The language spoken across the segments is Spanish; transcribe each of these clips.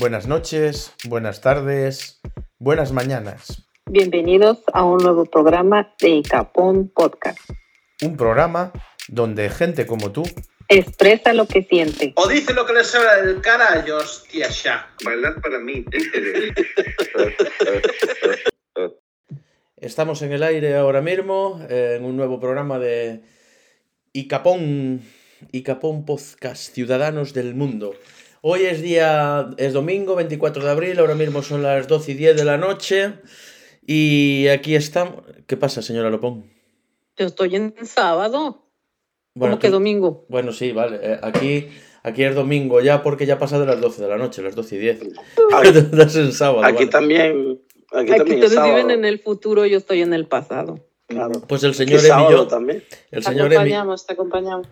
Buenas noches, buenas tardes, buenas mañanas. Bienvenidos a un nuevo programa de Icapón Podcast. Un programa donde gente como tú expresa lo que siente. O dice lo que le sobra del carallo, hostia, ya. Bailar para mí. Estamos en el aire ahora mismo en un nuevo programa de Icapón, Icapón Podcast, Ciudadanos del Mundo. Hoy es día, es domingo 24 de abril, ahora mismo son las 12 y 10 de la noche y aquí estamos. ¿Qué pasa, señora Lopón? Yo estoy en sábado. Bueno, ¿Cómo que domingo? Bueno, sí, vale. eh, aquí, aquí es domingo ya porque ya pasa de las 12 de la noche, las 12 y 10. Aquí, Estás en sábado. aquí vale. también. Aquí, Aquí también es ustedes viven en el futuro, yo estoy en el pasado. Claro. Pues el señor es Emi y sábado yo, también. el Te señor Emi, acompañamos, te acompañamos.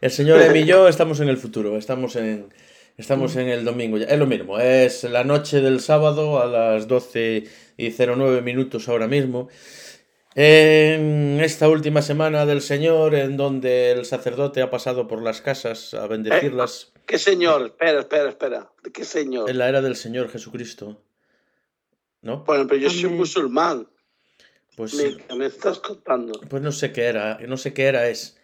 El señor Emi y yo estamos en el futuro, estamos en, estamos en el domingo. ya. Es lo mismo, es la noche del sábado a las 12 y 09 minutos ahora mismo. En esta última semana del Señor, en donde el sacerdote ha pasado por las casas a bendecirlas, ¿Qué señor? Espera, espera, espera. ¿De qué señor? en la era del Señor Jesucristo. ¿No? Bueno, pero yo soy musulmán. Pues, Me, ¿qué me estás contando? pues no sé qué era, no sé qué era es.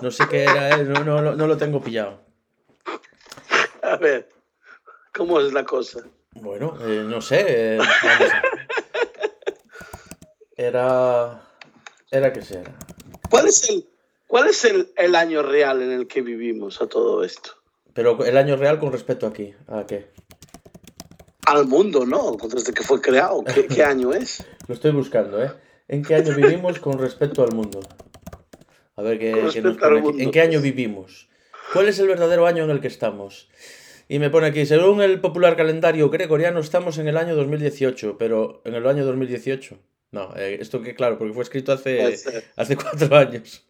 No sé qué era, es, no, no, no lo tengo pillado. A ver, ¿cómo es la cosa? Bueno, eh, no sé. eh, Era. Era que será. ¿Cuál es el, cuál es el, el año real en el que vivimos a todo esto? Pero el año real con respecto aquí. ¿A qué? Al mundo, ¿no? Desde que fue creado. ¿Qué, qué año es? Lo estoy buscando, ¿eh? ¿En qué año vivimos con respecto al mundo? A ver qué, nos pone aquí. ¿En qué año vivimos? ¿Cuál es el verdadero año en el que estamos? Y me pone aquí, según el popular calendario gregoriano, estamos en el año 2018, pero en el año 2018. No, eh, esto que claro, porque fue escrito hace, hace cuatro años.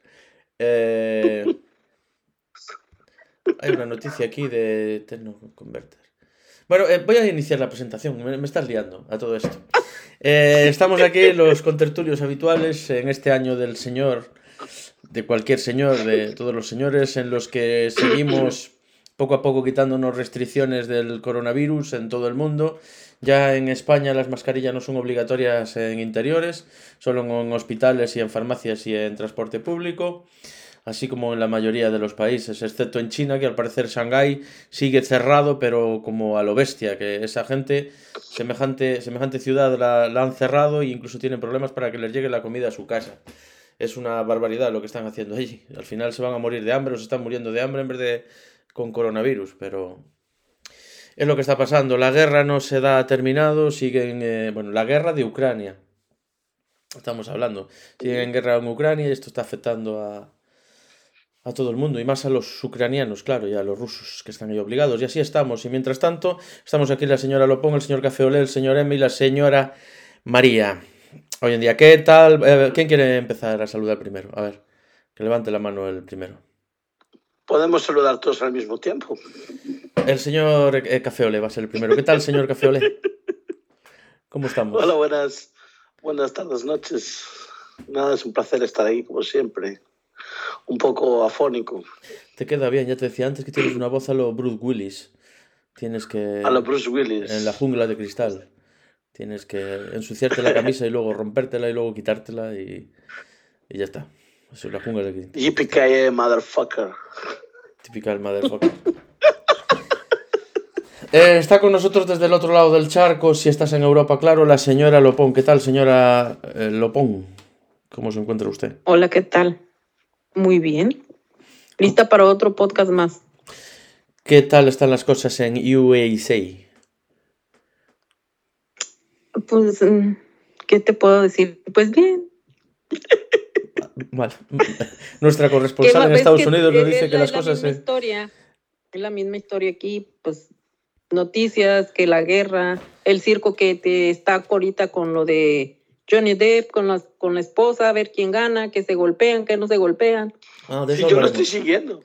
Eh, hay una noticia aquí de Tecnoconverter. Bueno, eh, voy a iniciar la presentación, me, me estás liando a todo esto. Estamos aquí los contertulios habituales en este año del Señor, de cualquier señor, de todos los señores, en los que seguimos poco a poco quitándonos restricciones del coronavirus en todo el mundo. Ya en España las mascarillas no son obligatorias en interiores, solo en hospitales y en farmacias y en transporte público, así como en la mayoría de los países, excepto en China, que al parecer Shanghái sigue cerrado, pero como a lo bestia, que esa gente, semejante, semejante ciudad la, la han cerrado e incluso tienen problemas para que les llegue la comida a su casa. Es una barbaridad lo que están haciendo allí. Al final se van a morir de hambre o se están muriendo de hambre en vez de con coronavirus, pero es lo que está pasando. La guerra no se da terminado, siguen, eh, bueno, la guerra de Ucrania. Estamos hablando. Siguen en guerra en Ucrania y esto está afectando a, a todo el mundo y más a los ucranianos, claro, y a los rusos que están ahí obligados. Y así estamos. Y mientras tanto, estamos aquí la señora Lopón, el señor Cafeolé, el señor Emi y la señora María. Hoy en día, ¿qué tal? Eh, ¿Quién quiere empezar a saludar primero? A ver, que levante la mano el primero. Podemos saludar todos al mismo tiempo. El señor eh, Cafeolé va a ser el primero. ¿Qué tal, señor Cafeolé? ¿Cómo estamos? Hola, buenas, buenas tardes, noches. Nada, es un placer estar ahí, como siempre. Un poco afónico. Te queda bien, ya te decía antes que tienes una voz a lo Bruce Willis. Tienes que... A lo Bruce Willis. En la jungla de cristal. Tienes que ensuciarte la camisa y luego rompértela y luego quitártela y, y ya está. Eso es la jungla de cristal. Yippee motherfucker. Motherfucker. Eh, está con nosotros desde el otro lado del charco, si estás en Europa, claro, la señora Lopón. ¿Qué tal, señora eh, Lopón? ¿Cómo se encuentra usted? Hola, ¿qué tal? Muy bien. Lista para otro podcast más. ¿Qué tal están las cosas en USA? Pues, mm, ¿qué te puedo decir? Pues bien. Vale. Nuestra corresponsal ¿Qué va- en Estados Unidos nos es dice que la- las es la cosas... misma en- historia. Es la misma historia aquí, pues noticias, que la guerra, el circo que te está ahorita con lo de Johnny Depp, con, las, con la esposa, a ver quién gana, que se golpean, que no se golpean. Ah, de Sí, yo lo estoy siguiendo.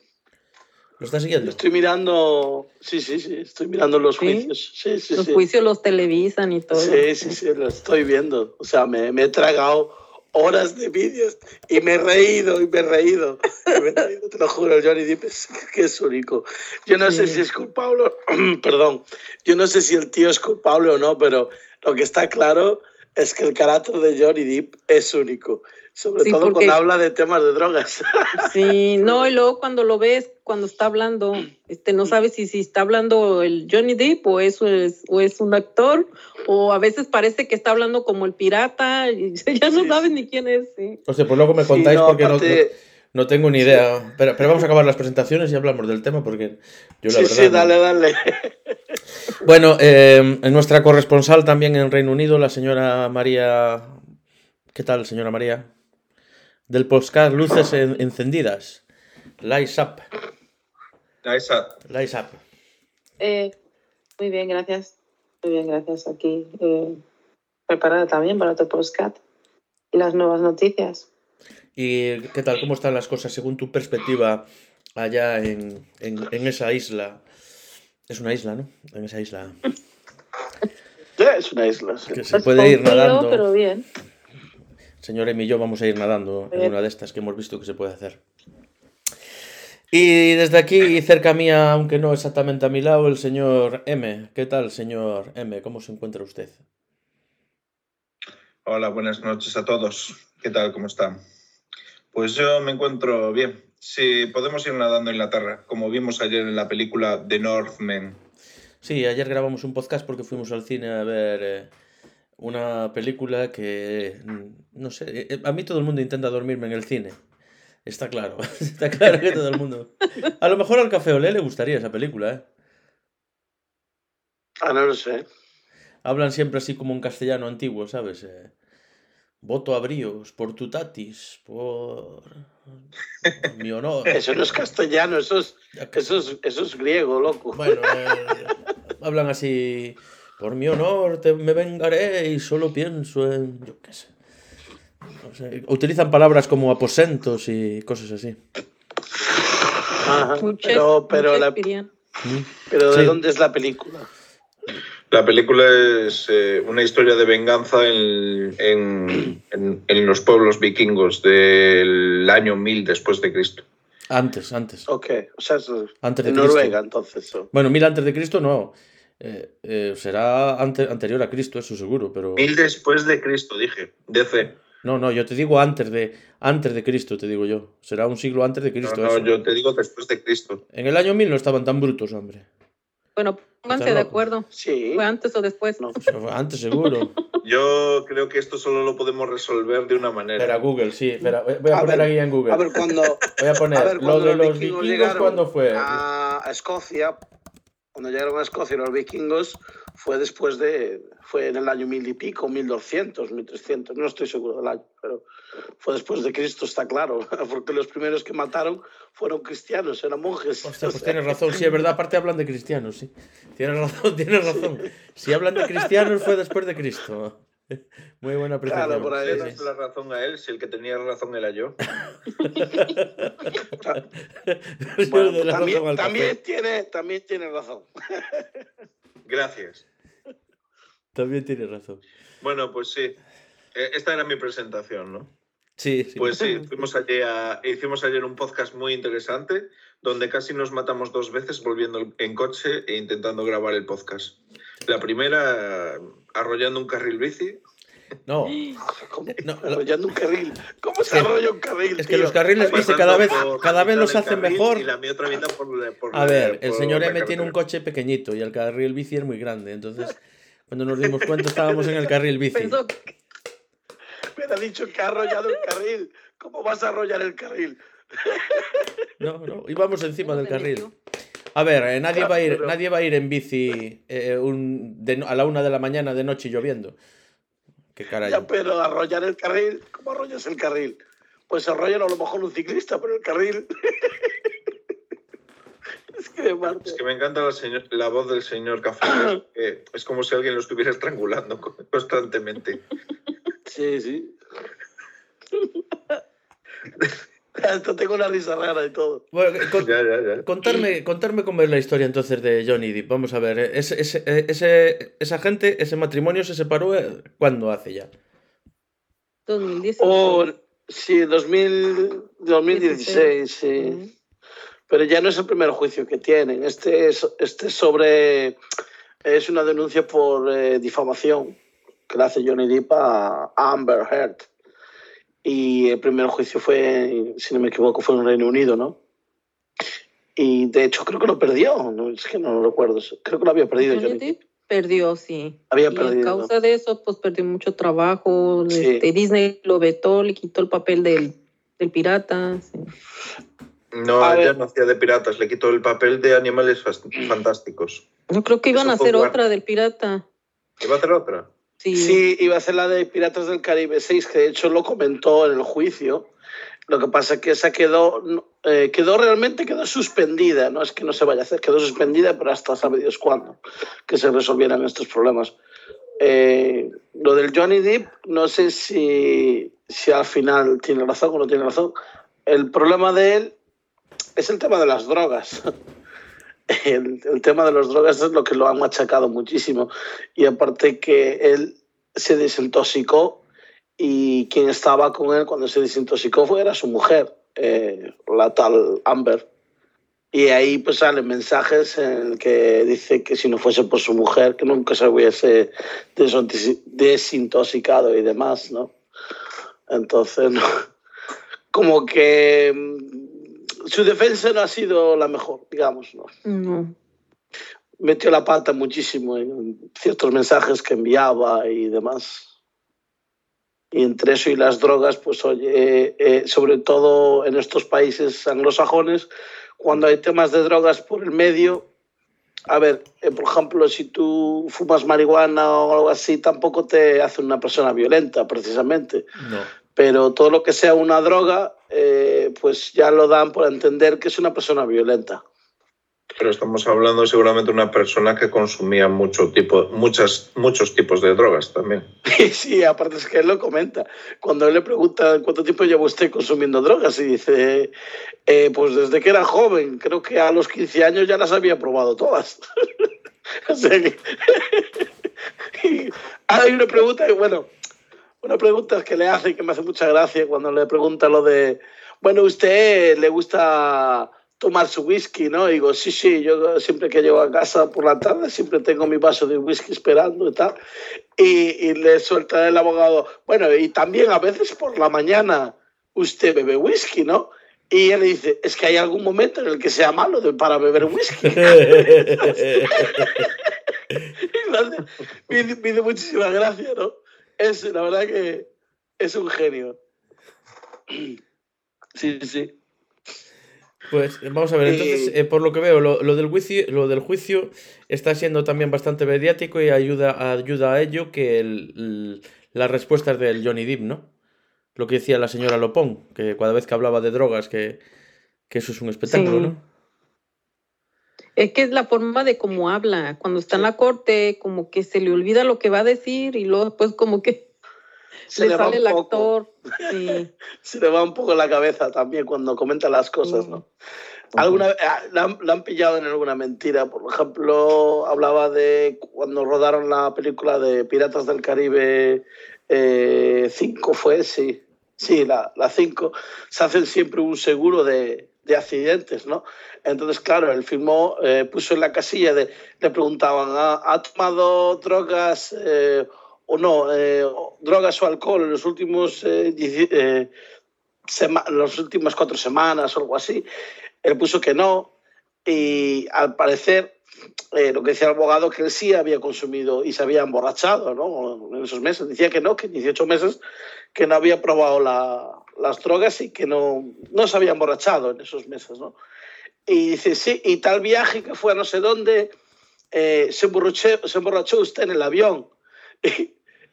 ¿Lo está siguiendo? Estoy mirando. Sí, sí, sí. Estoy mirando los ¿Sí? juicios. Sí, sí, Los sí. juicios los televisan y todo. Sí, sí, sí, lo estoy viendo. O sea, me, me he tragado horas de vídeos y me he reído y me he reído. Y me he reído, te lo juro, el Johnny Depp es que es único. Yo no sé si es culpable, perdón, yo no sé si el tío es culpable o no, pero lo que está claro es que el carácter de Johnny Depp es único. Sobre Sí, todo porque- cuando habla de temas de drogas. Sí, no, y luego cuando lo ves, cuando está hablando, este, no sabes si, si está hablando el Johnny Depp o eso es, o es un actor, o a veces parece que está hablando como el pirata, y ya no Sí, sabes sí. ni quién es. Sí. O sea, pues luego me Sí, contáis no, porque no, aparte- no- no tengo ni idea. Pero, pero vamos a acabar las presentaciones y hablamos del tema porque yo la sí, verdad. sí, no- dale, dale. Bueno, eh, en nuestra corresponsal también en Reino Unido, la señora María. ¿Qué tal, señora María? Del podcast Luces en- Encendidas. Lights Up. Lights Up. Eh, muy bien, gracias. Muy bien, gracias. Aquí eh, preparada también para otro postcat y las nuevas noticias. ¿Y qué tal? ¿Cómo están las cosas según tu perspectiva allá en, en- en esa isla? Es una isla, ¿no? En esa isla. Ya, es una isla. sí. Que se puede ir nadando. pero bien. Señor Emi y yo vamos a ir nadando en una de estas que hemos visto que se puede hacer. Y desde aquí, cerca mía, aunque no exactamente a mi lado, el señor M. ¿Qué tal, señor M? ¿Cómo se encuentra usted? hola, buenas noches a todos. ¿Qué tal? ¿Cómo están? Pues yo me encuentro bien. Sí, podemos ir nadando en la tierra, como vimos ayer en la película The Northman. Sí, ayer grabamos un podcast porque fuimos al cine a ver eh, una película que, mm, no sé, eh, eh, a mí todo el mundo intenta dormirme en el cine. Está claro, está claro que todo el mundo... A lo mejor al Café Olé le gustaría esa película, ¿eh? Ah, no lo sé. Hablan siempre así como un castellano antiguo, ¿sabes? Eh, voto a bríos por tu tatis, por mi honor. Eso no es castellano, eso es, eso es, eso es griego, loco. Bueno, eh, hablan así, por mi honor te, me vengaré y solo pienso en, yo qué sé. No sé, Utilizan palabras como aposentos y cosas así. Ajá, Pero, pero, la-. Mm. pero ¿de Sí. dónde es la película? La película es eh, una historia de venganza en, en- en- en los pueblos vikingos del año 1000 después de Cristo. Antes, antes. Ok, o sea, es Antes de en Cristo. Noruega, entonces. o- Bueno, mil antes de Cristo no. Eh, eh, será ante- anterior a Cristo, eso seguro, pero... 1000 después de Cristo, dije. DC. No, no, yo te digo antes de, antes de Cristo, te digo yo. Será un siglo antes de No, Cristo. no, eso. yo te digo después de Cristo. En el año 1000 no estaban tan brutos, hombre. Bueno, pónganse de acuerdo. Sí. ¿Fue antes o después? No. Fue Antes seguro. Yo creo que esto solo lo podemos resolver de una manera. Espera, Google, sí. Espera, voy a A poner ver, aquí en Google. A ver, cuando, Voy a poner a ver, lo cuando de los los vikingos, vikingos llegaron ¿cuándo fue? a Escocia, cuando llegaron a Escocia los vikingos, fue después de, fue en el año mil y pico, 1200, 1300, no estoy seguro del año, pero fue después de Cristo, está claro, porque los primeros que mataron fueron cristianos, eran monjes. Hostia, pues tienes razón, sí, es verdad, aparte hablan de cristianos, sí. Tienes razón, tienes razón. Si hablan de cristianos fue después de Cristo. Muy buena apreciación. Claro, por ahí sí, Le sí. das la razón a él si el que tenía razón era yo. Bueno, también, también tiene, también tiene razón. Gracias. También tienes razón. Bueno, pues sí. Eh, Esta era mi presentación, ¿no? Sí, sí. Pues sí, fuimos ayer a- hicimos ayer un podcast muy interesante donde casi nos matamos dos veces volviendo en coche e intentando grabar el podcast. La primera arrollando un carril bici. No, ¿Cómo? no, lo- Arrollando un carril. ¿Cómo se arrolla un carril? es que tío? los carriles bici cada vez, cada vez los hacen mejor. Y la otra mitad por, por A ver, el señor M tiene un coche pequeñito y el carril bici es muy grande. Entonces, cuando nos dimos cuenta estábamos en el carril bici. Pensó que- Me ha dicho que ha arrollado el carril. ¿Cómo vas a arrollar el carril? No, no, íbamos encima ¿cómo del carril. A ver, eh, nadie va a ir, Pero- nadie va a ir en bici eh, un- de no- a la una de la mañana de noche lloviendo. Qué caray. Ya, pero arrollar el carril, ¿cómo arrollas el carril? Pues arrollan a lo mejor un ciclista, pero el carril. es que me parte. Es que me encanta la, señor- la voz del señor Café. que es como si alguien lo estuviera estrangulando constantemente. Sí, sí. Hasta tengo una risa rara y todo. Bueno, con- Ya, ya, ya. contarme, contarme cómo es la historia entonces de Johnny Depp. Vamos a ver, eh, ese, ese, ese- esa gente, ese matrimonio se separó eh, ¿cuándo hace ya? 2016. O, sí, 2000, 2016, sí. Pero ya no es el primer juicio que tienen. Este es, este es sobre. Es una denuncia por eh, difamación que le hace Johnny Depp a a Amber Heard. Y el primer juicio fue, si no me equivoco, fue en Reino Unido, ¿no? Y de hecho creo que lo perdió. No, es que no lo recuerdo. Creo que lo había perdido Johnny Depp. Perdió, sí. Había y perdido. a causa de eso, pues perdió mucho trabajo. Sí. Este, Disney lo vetó, le quitó el papel del, del pirata. sí. No, A ya ver. no hacía de piratas, le quitó el papel de animales fantásticos. Yo creo que iban Eso a hacer otra del pirata. ¿Iba a hacer otra? Sí. Sí, iba a ser la de Piratas del Caribe 6, que de hecho lo comentó en el juicio. Lo que pasa es que esa quedó, eh, quedó realmente quedó suspendida, no es que no se vaya a hacer, quedó suspendida, pero hasta sabe Dios cuándo que se resolvieran estos problemas. Eh, lo del Johnny Depp, no sé si, si al final tiene razón o no tiene razón. El problema de él es el tema de las drogas. El, el tema de las drogas es lo que lo han machacado muchísimo. Y aparte que él se desintoxicó y quien estaba con él cuando se desintoxicó fue era su mujer, eh, la tal Amber. Y ahí pues salen mensajes en el que dice que si no fuese por su mujer, que nunca se hubiese desintoxi- desintoxicado y demás, ¿no? Entonces, no. como que su defensa no ha sido la mejor, digamos, ¿no? No. metió la pata muchísimo en ciertos mensajes que enviaba y demás. Y entre eso y las drogas, pues oye, eh, eh, sobre todo en estos países anglosajones, cuando hay temas de drogas por el medio, a ver, eh, por ejemplo, si tú fumas marihuana o algo así, tampoco te hace una persona violenta, precisamente No. pero todo lo que sea una droga, eh, pues ya lo dan por entender que es una persona violenta. Pero estamos hablando seguramente de una persona que consumía mucho tipo, muchas, muchos tipos de drogas también. Sí, aparte es que él lo comenta. Cuando él le pregunta cuánto tiempo lleva usted consumiendo drogas, y dice, eh, pues desde que era joven, creo que a los 15 años ya las había probado todas. o sea que... y ahora hay una pregunta, que, bueno, una pregunta que le hace que me hace mucha gracia cuando le pregunta lo de, bueno, ¿usted le gusta tomar su whisky, ¿no? Y digo, sí, sí, yo siempre que llego a casa por la tarde siempre tengo mi vaso de whisky esperando y tal. Y, y le suelta el abogado, bueno, y también a veces por la mañana usted bebe whisky, ¿no? Y él dice, es que hay algún momento en el que sea malo de- para beber whisky. Y me, hace- me me muchísima gracia, ¿no? Es, la verdad que es un genio. Sí, sí. Pues eh, vamos a ver, entonces, Y- eh, por lo que veo, lo, lo del juicio, lo del juicio está siendo también bastante mediático y ayuda, ayuda a ello que el- el- las respuestas del Johnny Depp, ¿no? Lo que decía la señora Lopón, que cada vez que hablaba de drogas, que, que eso es un espectáculo, Sí. ¿no? Es que es la forma de cómo habla. Cuando está en la corte, como que se le olvida lo que va a decir y luego después como que Se le le sale el actor. Sí. Se le va un poco la cabeza también cuando comenta las cosas, ¿no? ¿Alguna, ah, la, han, la han pillado en alguna mentira. Por ejemplo, hablaba de cuando rodaron la película de Piratas del Caribe 5, fue, sí. Sí, la 5. Se hacen siempre un seguro de, de accidentes, ¿no? Entonces, claro, él firmó, eh, puso en la casilla de, le preguntaban, ¿ha, ha tomado drogas eh, o no, eh, drogas o alcohol en los últimos eh, eh, las últimas cuatro semanas o algo así? Él puso que no y al parecer eh, lo que decía el abogado que él sí había consumido y se había emborrachado ¿no? en esos meses. Decía que no, que en 18 meses que no había probado la- las drogas y que no, no se había emborrachado en esos meses. ¿no? Y dice, sí, y tal viaje que fue a no sé dónde, eh, se, emborrachó, se emborrachó usted en el avión.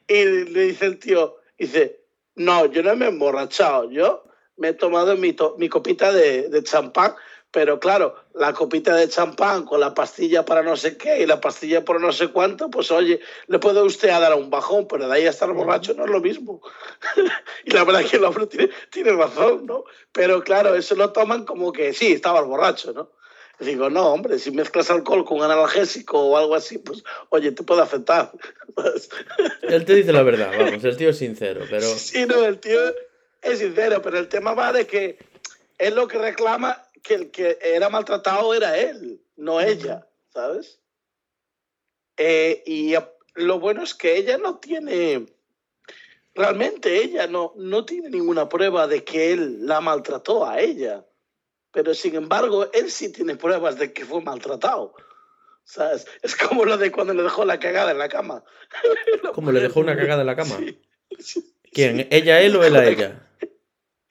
Y, y le dice el tío, dice, no, yo no me he emborrachado, yo me he tomado mi, to- mi copita de, de champán, pero claro, la copita de champán con la pastilla para no sé qué y la pastilla por no sé cuánto, pues oye, le puede usted a dar un bajón, pero de ahí a estar borracho no es lo mismo. y la verdad es que el hombre tiene, tiene razón, ¿no? Pero claro, eso lo toman como que sí, estaba borracho, ¿no? Digo, no, hombre, si mezclas alcohol con analgésico o algo así, pues, oye, te puede afectar. Él te dice la verdad, vamos, el tío es sincero, pero... Sí, no, el tío es sincero, pero el tema va de que él lo que reclama que el que era maltratado era él, no ella, ¿sabes? Eh, y lo bueno es que ella no tiene, realmente ella no, no tiene ninguna prueba de que él la maltrató a ella, pero sin embargo él sí tiene pruebas de que fue maltratado. ¿Sabes? Es como lo de cuando le dejó la cagada en la cama. ¿Cómo le dejó una cagada en la cama? Sí, sí. ¿Quién? ¿Ella, él o él a ella?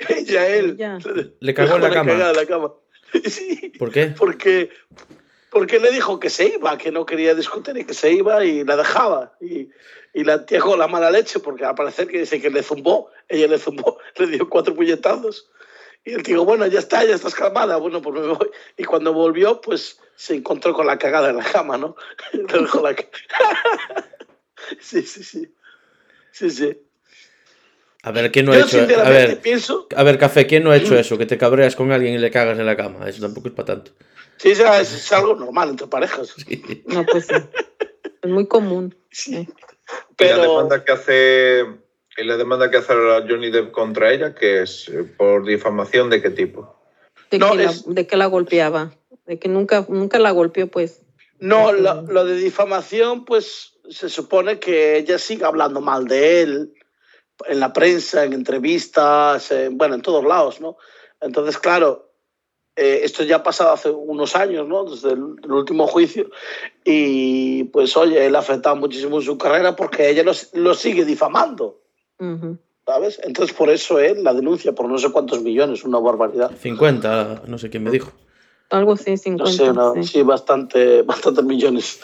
Ella, él. Ella. Le cagó en la dejó cama. cagada en la cama. Sí. ¿Por qué? porque, porque le dijo que se iba, que no quería discutir y que se iba y la dejaba. Y, y la tía con la mala leche, porque al parecer que dice que le zumbó, ella le zumbó, le dio cuatro puñetazos. Y el tío, bueno, ya está, ya estás calmada, bueno, pues me voy. Y cuando volvió, pues se encontró con la cagada en la cama, ¿no? Le dejó la Sí, sí, sí. Sí, sí. A ver, ¿quién no ha Yo hecho? A ver, pienso, a ver, Café, ¿quién no ha hecho eso? Que te cabreas con alguien y le cagas en la cama. Eso tampoco es para tanto. sí, es, es algo normal entre parejas. Sí. No, pues sí. Es muy común. Sí. Y la Pero, demanda que hace y la demanda que hace Johnny Depp contra ella, que es eh, por difamación de qué tipo. De, No, que, es- la, de que la golpeaba. De que nunca, nunca la golpeó, pues. No, lo, lo de difamación, pues se supone que ella sigue hablando mal de él en la prensa, en entrevistas, en- bueno, en todos lados, ¿no? Entonces, claro, eh, esto ya ha pasado hace unos años, ¿no? Desde el, el último juicio. Y pues, oye, él ha afectado muchísimo su carrera porque ella lo, lo sigue difamando, Ujú. ¿sabes? Entonces, por eso él la denuncia por no sé cuántos millones, una barbaridad. 50, no sé quién me dijo. Algo así, No 50. sé, no, sí. sí, bastante, bastantes millones.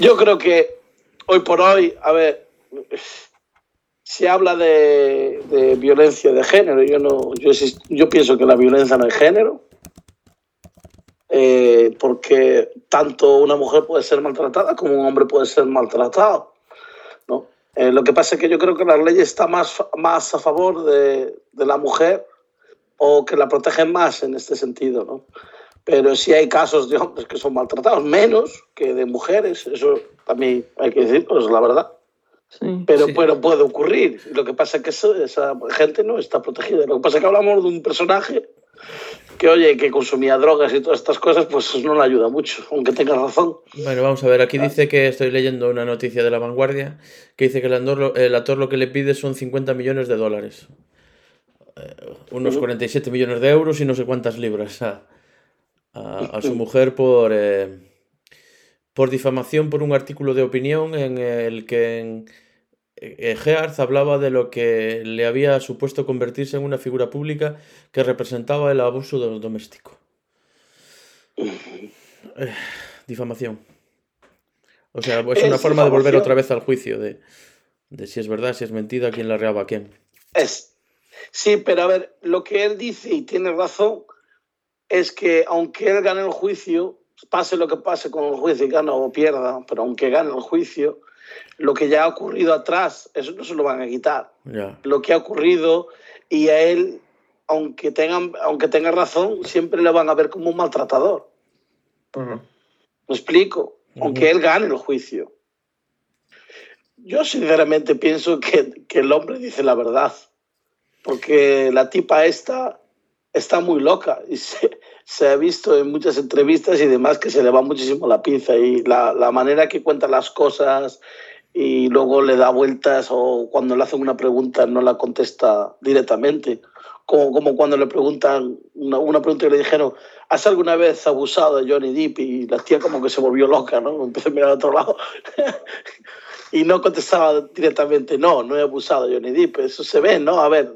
Yo creo que hoy por hoy, a ver, se habla de, de violencia de género. Yo no, yo, yo pienso que la violencia no es género, eh, porque tanto una mujer puede ser maltratada como un hombre puede ser maltratado. ¿no? Eh, lo que pasa es que yo creo que la ley está más, más a favor de, de la mujer o que la protegen más en este sentido, ¿no? Pero sí hay casos de hombres que son maltratados, menos que de mujeres, eso también hay que decirlo, es la verdad. Sí. Pero, Sí. pero puede ocurrir. Lo que pasa es que eso- esa gente no está protegida. Lo que pasa es que hablamos de un personaje que, oye, que consumía drogas y todas estas cosas, pues no le ayuda mucho, aunque tenga razón. Bueno, vamos a ver, aquí dice que estoy leyendo una noticia de la vanguardia que dice que el actor, lo- el actor lo que le pide son 50 millones de dólares. Eh, unos Ujú. 47 millones de euros y no sé cuántas libras a, a- a su mujer por, eh, por difamación por un artículo de opinión en el que en, eh, hablaba de lo que le había supuesto convertirse en una figura pública que representaba el abuso do- doméstico. Eh, difamación. O sea, es una Es forma de volver otra vez al juicio de, de si es verdad, si es mentira, quién la reaba a quién. Es. Sí, pero a ver, lo que él dice, y tiene razón, es que aunque él gane el juicio, pase lo que pase con el juicio, y gane o pierda, pero aunque gane el juicio, lo que ya ha ocurrido atrás, eso no se lo van a quitar. Lo que ha ocurrido, y a él, aunque, tengan, aunque tenga razón, siempre le van a ver como un maltratador. ¿Me explico? Aunque él gane el juicio. Yo sinceramente pienso que, que el hombre dice la verdad. Porque la tipa esta está muy loca y se, se ha visto en muchas entrevistas y demás que se le va muchísimo la pinza y la, la manera que cuenta las cosas y luego le da vueltas o cuando le hacen una pregunta no la contesta directamente. Como, como cuando le preguntan una, una pregunta que le dijeron, ¿has alguna vez abusado de Johnny Depp? Y la tía como que se volvió loca, ¿no? Empezó a mirar a otro lado. y no contestaba directamente, no, no he abusado de Johnny Depp. Eso se ve, ¿no? A ver,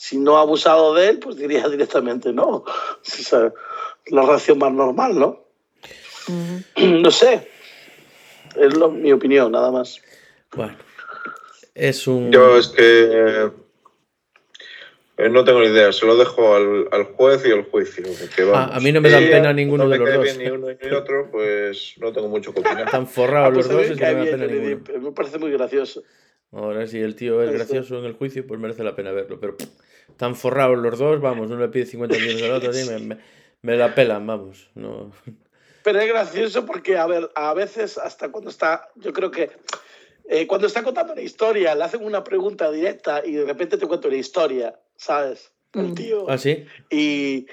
si no ha abusado de él, pues diría directamente no. Sea, la reacción más normal, ¿no? No sé. Es lo- mi opinión, nada más. Bueno. Es un. Yo es que eh, no tengo ni idea, se lo dejo al, al juez y al juicio. porque, Ah, vamos, a mí no me dan pena ninguno no de los dos. bien ni uno ni otro, pues no tengo mucho que opinar. Están forrados Ah, pues los dos me que no pena ninguno. Parece muy gracioso. Ahora, si el tío es gracioso en el juicio, pues merece la pena verlo. Pero tan forrados los dos, vamos, uno le pide 50 millones al otro, sí, me, me- Me la pelan, vamos. No. Pero es gracioso porque, a ver, a veces hasta cuando está, yo creo que eh, cuando está contando una historia, le hacen una pregunta directa y de repente te cuenta una historia, ¿sabes? El Mm. tío. ¿Ah, sí? Y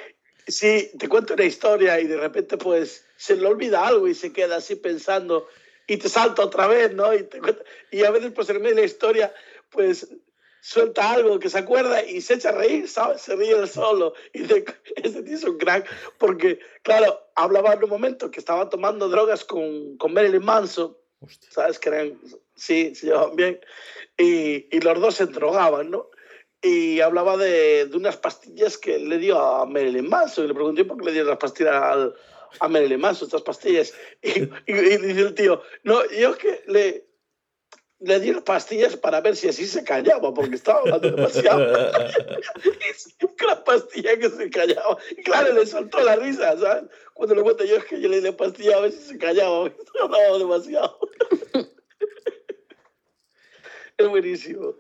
sí, te cuento una historia y de repente pues se le olvida algo y se queda así pensando y te salta otra vez, ¿no? Y, te y a veces pues en medio de la historia pues suelta algo que se acuerda y se echa a reír, ¿sabes? Se ríe él solo y dice, este tío es un crack porque, claro, hablaba en un momento que estaba tomando drogas con, con Marilyn Manson, Hostia. ¿sabes? Que eran, sí, se llevaban bien. Y, y los dos se drogaban, ¿no? Y hablaba de, de unas pastillas que le dio a Marilyn Manson. Y le pregunté por qué le dio las pastillas al- a Marilyn Manson, estas pastillas. Y, y- y dice el tío, no, yo es que le, le di las pastillas para ver si así se callaba, porque estaba hablando demasiado. La pastilla que se callaba. Y claro, le soltó la risa, ¿sabes? Cuando le cuento yo es que yo le di la pastilla a ver si se callaba, porque estaba hablando demasiado. Es buenísimo.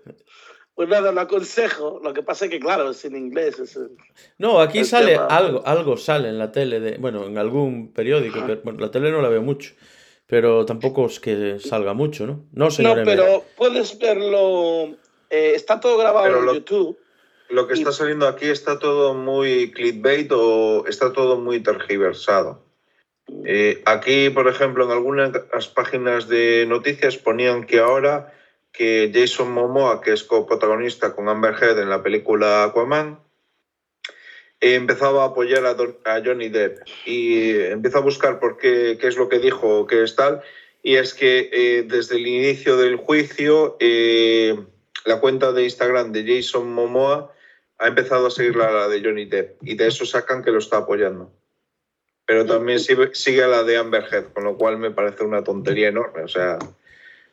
Pues nada, lo aconsejo. Lo que pasa es que, claro, es en inglés. Es el- No, aquí sale tema- algo, algo sale en la tele, de, bueno, en algún periódico, pero, bueno, la tele no la veo mucho, pero tampoco es que salga mucho, ¿no? No, señor No, M. pero puedes verlo. eh, está todo grabado Pero en lo- YouTube. Lo que Y- está saliendo aquí está todo muy clickbait o está todo muy tergiversado. Eh, aquí, por ejemplo, en algunas páginas de noticias ponían que ahora que Jason Momoa, que es coprotagonista con Amber Heard en la película Aquaman, empezaba a apoyar a, Johnny Depp y empezó a buscar por qué, qué es lo que dijo qué es tal. Y es que eh, desde el inicio del juicio, eh, la cuenta de Instagram de Jason Momoa ha empezado a seguir la, la de Johnny Depp y de eso sacan que lo está apoyando. Pero también sigue, sigue a la de Amber Heard, con lo cual me parece una tontería enorme. O sea,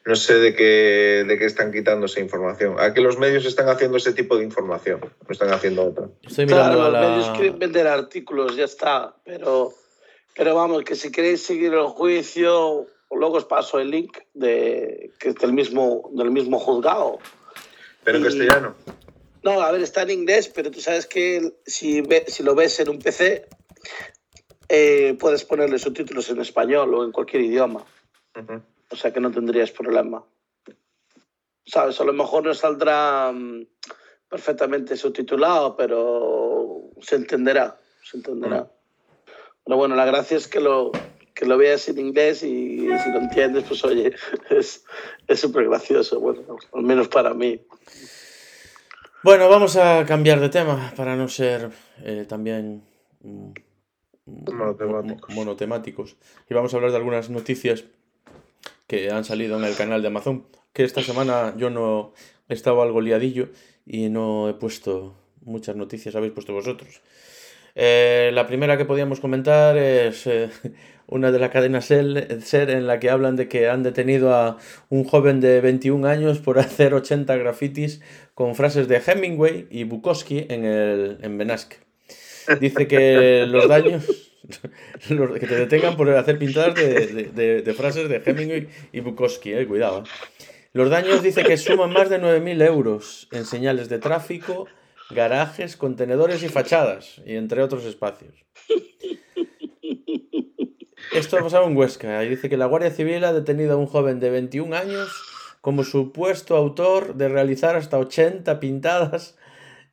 no sé de qué, de qué están quitando esa información. Aquí los medios están haciendo ese tipo de información, no están haciendo otra. Estoy mirando Claro, a los medios la... quieren vender artículos, ya está. Pero, pero vamos, que si queréis seguir el juicio, luego os paso el link de, que es del mismo, del mismo juzgado. Pero en Y- castellano. No, a ver, está en inglés, pero tú sabes que si, ve- si lo ves en un PC, eh, puedes ponerle subtítulos en español o en cualquier idioma. Ujú. O sea que no tendrías problema. ¿Sabes? A lo mejor no saldrá mm, perfectamente subtitulado, pero se entenderá. Se entenderá. Pero bueno, la gracia es que lo, que lo veas en inglés y si lo entiendes, pues oye, es es súper gracioso. Bueno, al menos para mí. Bueno, vamos a cambiar de tema para no ser eh, también mm, Monotemáticos. mo- monotemáticos. Y vamos a hablar de algunas noticias que han salido en el canal de Amazon. Que esta semana yo no he estado algo liadillo y no he puesto muchas noticias, habéis puesto vosotros. Eh, la primera que podíamos comentar es eh, una de la cadena Ser en la que hablan de que han detenido a un joven de 21 años por hacer 80 grafitis con frases de Hemingway y Bukowski en, el, en Benasque. Dice que los daños, los- que te detengan por hacer pintadas de, de- frases de Hemingway y Bukowski, eh, cuidado. eh. Los daños dice que suman más de 9.000 euros en señales de tráfico, garajes, contenedores y fachadas, y entre otros espacios. Esto ha pasado en Huesca y dice que la Guardia Civil ha detenido a un joven de 21 años como supuesto autor de realizar hasta 80 pintadas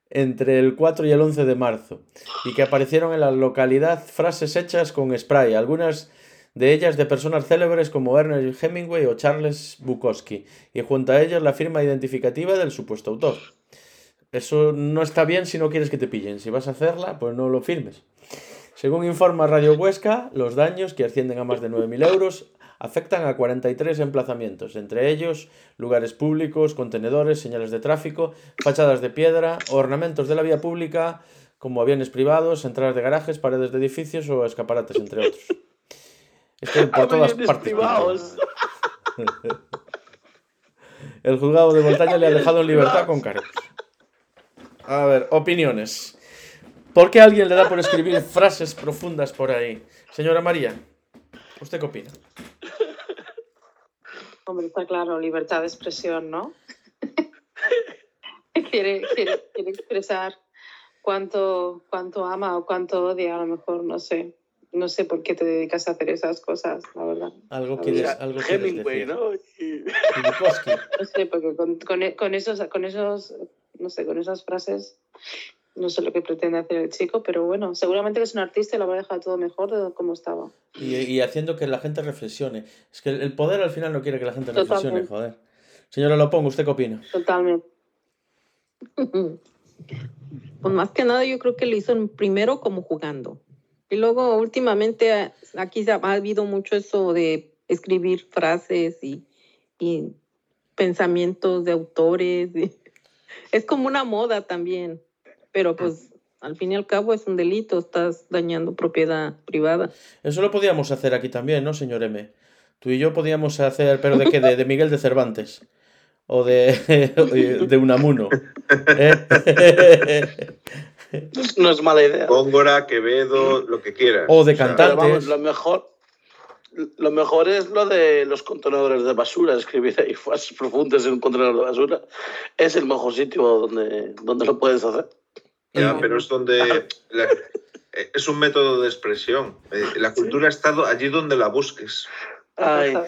entre el 4 y el 11 de marzo y que aparecieron en la localidad frases hechas con spray, algunas de ellas de personas célebres como Ernest Hemingway o Charles Bukowski, y junto a ellas la firma identificativa del supuesto autor. Eso no está bien si no quieres que te pillen. Si vas a hacerla, pues no lo firmes. Según informa Radio Huesca, los daños, que ascienden a más de 9.000 euros, afectan a 43 emplazamientos, entre ellos lugares públicos, contenedores, señales de tráfico, fachadas de piedra, ornamentos de la vía pública, como aviones privados, entradas de garajes, paredes de edificios o escaparates, entre otros. Esto por todas partes. El juzgado de Montaña le ha dejado en libertad con cargos. A ver, opiniones. ¿Por qué alguien le da por escribir frases profundas por ahí? Señora María, ¿usted qué opina? Hombre, está claro, libertad de expresión, ¿no? quiere, quiere, quiere expresar cuánto, cuánto ama o cuánto odia, a lo mejor, no sé. No sé por qué te dedicas a hacer esas cosas, la verdad. Algo O quieres, algo quieres Hemingway, decir. ¿no? No sé, porque con, con, con esos, con esos, no sé, con esas frases, no sé lo que pretende hacer el chico, pero bueno, seguramente que es un artista y lo va a dejar todo mejor de como estaba. Y, y haciendo que la gente reflexione. Es que el poder al final no quiere que la gente reflexione, Totalmente. joder. Señora Lopongo, ¿usted qué opina? Totalmente. Pues más que nada yo creo que lo hizo primero como jugando. Y luego últimamente aquí se ha, ha habido mucho eso de escribir frases y, y pensamientos de autores. es como una moda también. Pero pues al fin y al cabo es un delito, estás dañando propiedad privada. Eso lo podíamos hacer aquí también, ¿no, señor M? Tú y yo podíamos hacer, pero ¿de qué? De, de Miguel de Cervantes. O de, de Unamuno. ¿Eh? No es mala idea. Góngora, Quevedo, lo que quieras. O de cantar. Pero vamos, Cantantes. lo mejor, lo mejor es lo de los contenedores de basura, escribir ahí frases profundas en un contenedor de basura. Es el mejor sitio donde, donde lo puedes hacer. Ya, pero es donde. la- eh, es un método de expresión. Eh, La cultura ha estado allí donde la busques. Ay.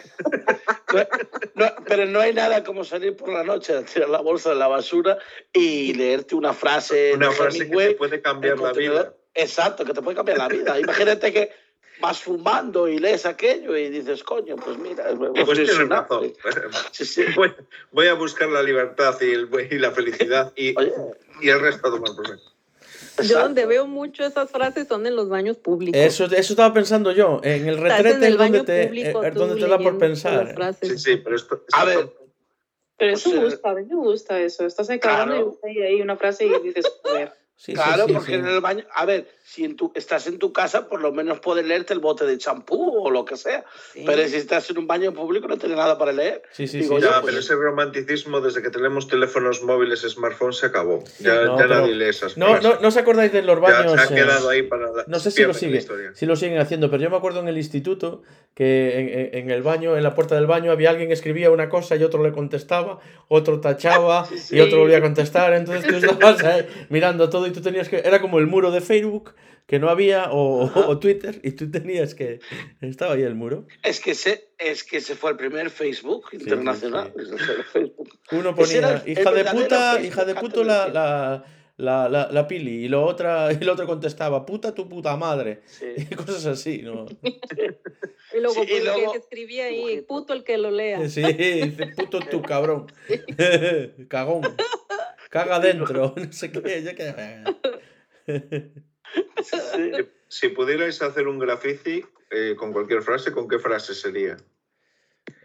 No- no- pero no hay nada como salir por la noche a tirar la bolsa de la basura y leerte una frase Una de frase que Hemingway te puede cambiar la vida. Exacto, que te puede cambiar la vida. Imagínate que vas fumando y lees aquello y dices, coño, pues mira, es Pues tienes razón. Sí, sí. Voy, voy a buscar la libertad y, el- y la felicidad y, Oye, y el resto a tomar por. Yo donde veo mucho esas frases son en los baños públicos. Eso, eso estaba pensando yo. En el retrete en el donde baño te, público, eh, tú donde te da por pensar. Sí, sí, pero esto. A esto- ver, Pero eso Pues, eh, gusta, a mí me gusta eso. Estás ahí cagando Claro. y ahí una frase y dices, joder. Sí, sí, Claro, sí, porque sí. en el baño, a ver, si en tu, estás en tu casa, por lo menos puedes leerte el bote de champú o lo que sea. Sí. Pero si estás en un baño público no tienes nada para leer. Sí, sí, Digo sí. yo, Ya, pues- pero ese romanticismo desde que tenemos teléfonos móviles, smartphones, se acabó. Ya, No, ya pero- nadie lee esas No, no, no os acordáis de los Ya baños. se ha eh, quedado ahí para la No sé si lo sigue, si lo siguen haciendo, pero yo me acuerdo en el instituto que en, en- el baño, en la puerta del baño, había alguien que escribía una cosa y otro le contestaba, otro tachaba y otro volvía a contestar. Entonces tú estabas ahí mirando todo y tú tenías que. Era como el muro de Facebook que no había o, o Twitter y tú tenías que. Estaba ahí el muro. Es que ese, es que ese fue el primer Facebook sí, internacional. sí. Facebook. Uno era ponía el- hija el de puta, Facebook hija de puto la, la, la, la, la pili y lo otra y el otro contestaba puta tu puta madre Sí. y cosas así, ¿no? Y luego, Sí, y pues, luego- que escribía ahí, puto el que lo lea. Sí, dice, puto tú, cabrón. Cagón. Caga dentro. No sé qué. Yo qué... Sí. Si pudierais hacer un graffiti eh, con cualquier frase, ¿con qué frase sería?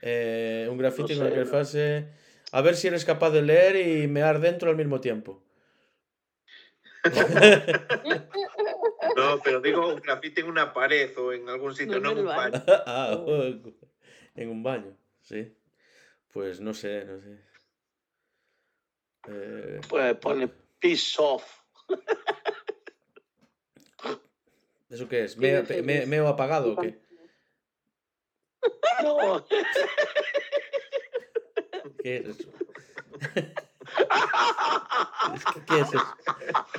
Eh, un graffiti No con sé, cualquier no. frase. A ver si eres capaz de leer y mear dentro al mismo tiempo. No, pero digo un graffiti en una pared o en algún sitio, No no, en un baño. baño. Ah, en un baño, sí. Pues no sé, no sé. Eh, Pues pone peace off. ¿Eso qué es? ¿Meo, me- apagado o qué? No. ¿Qué es eso? Es que, ¿Qué es eso?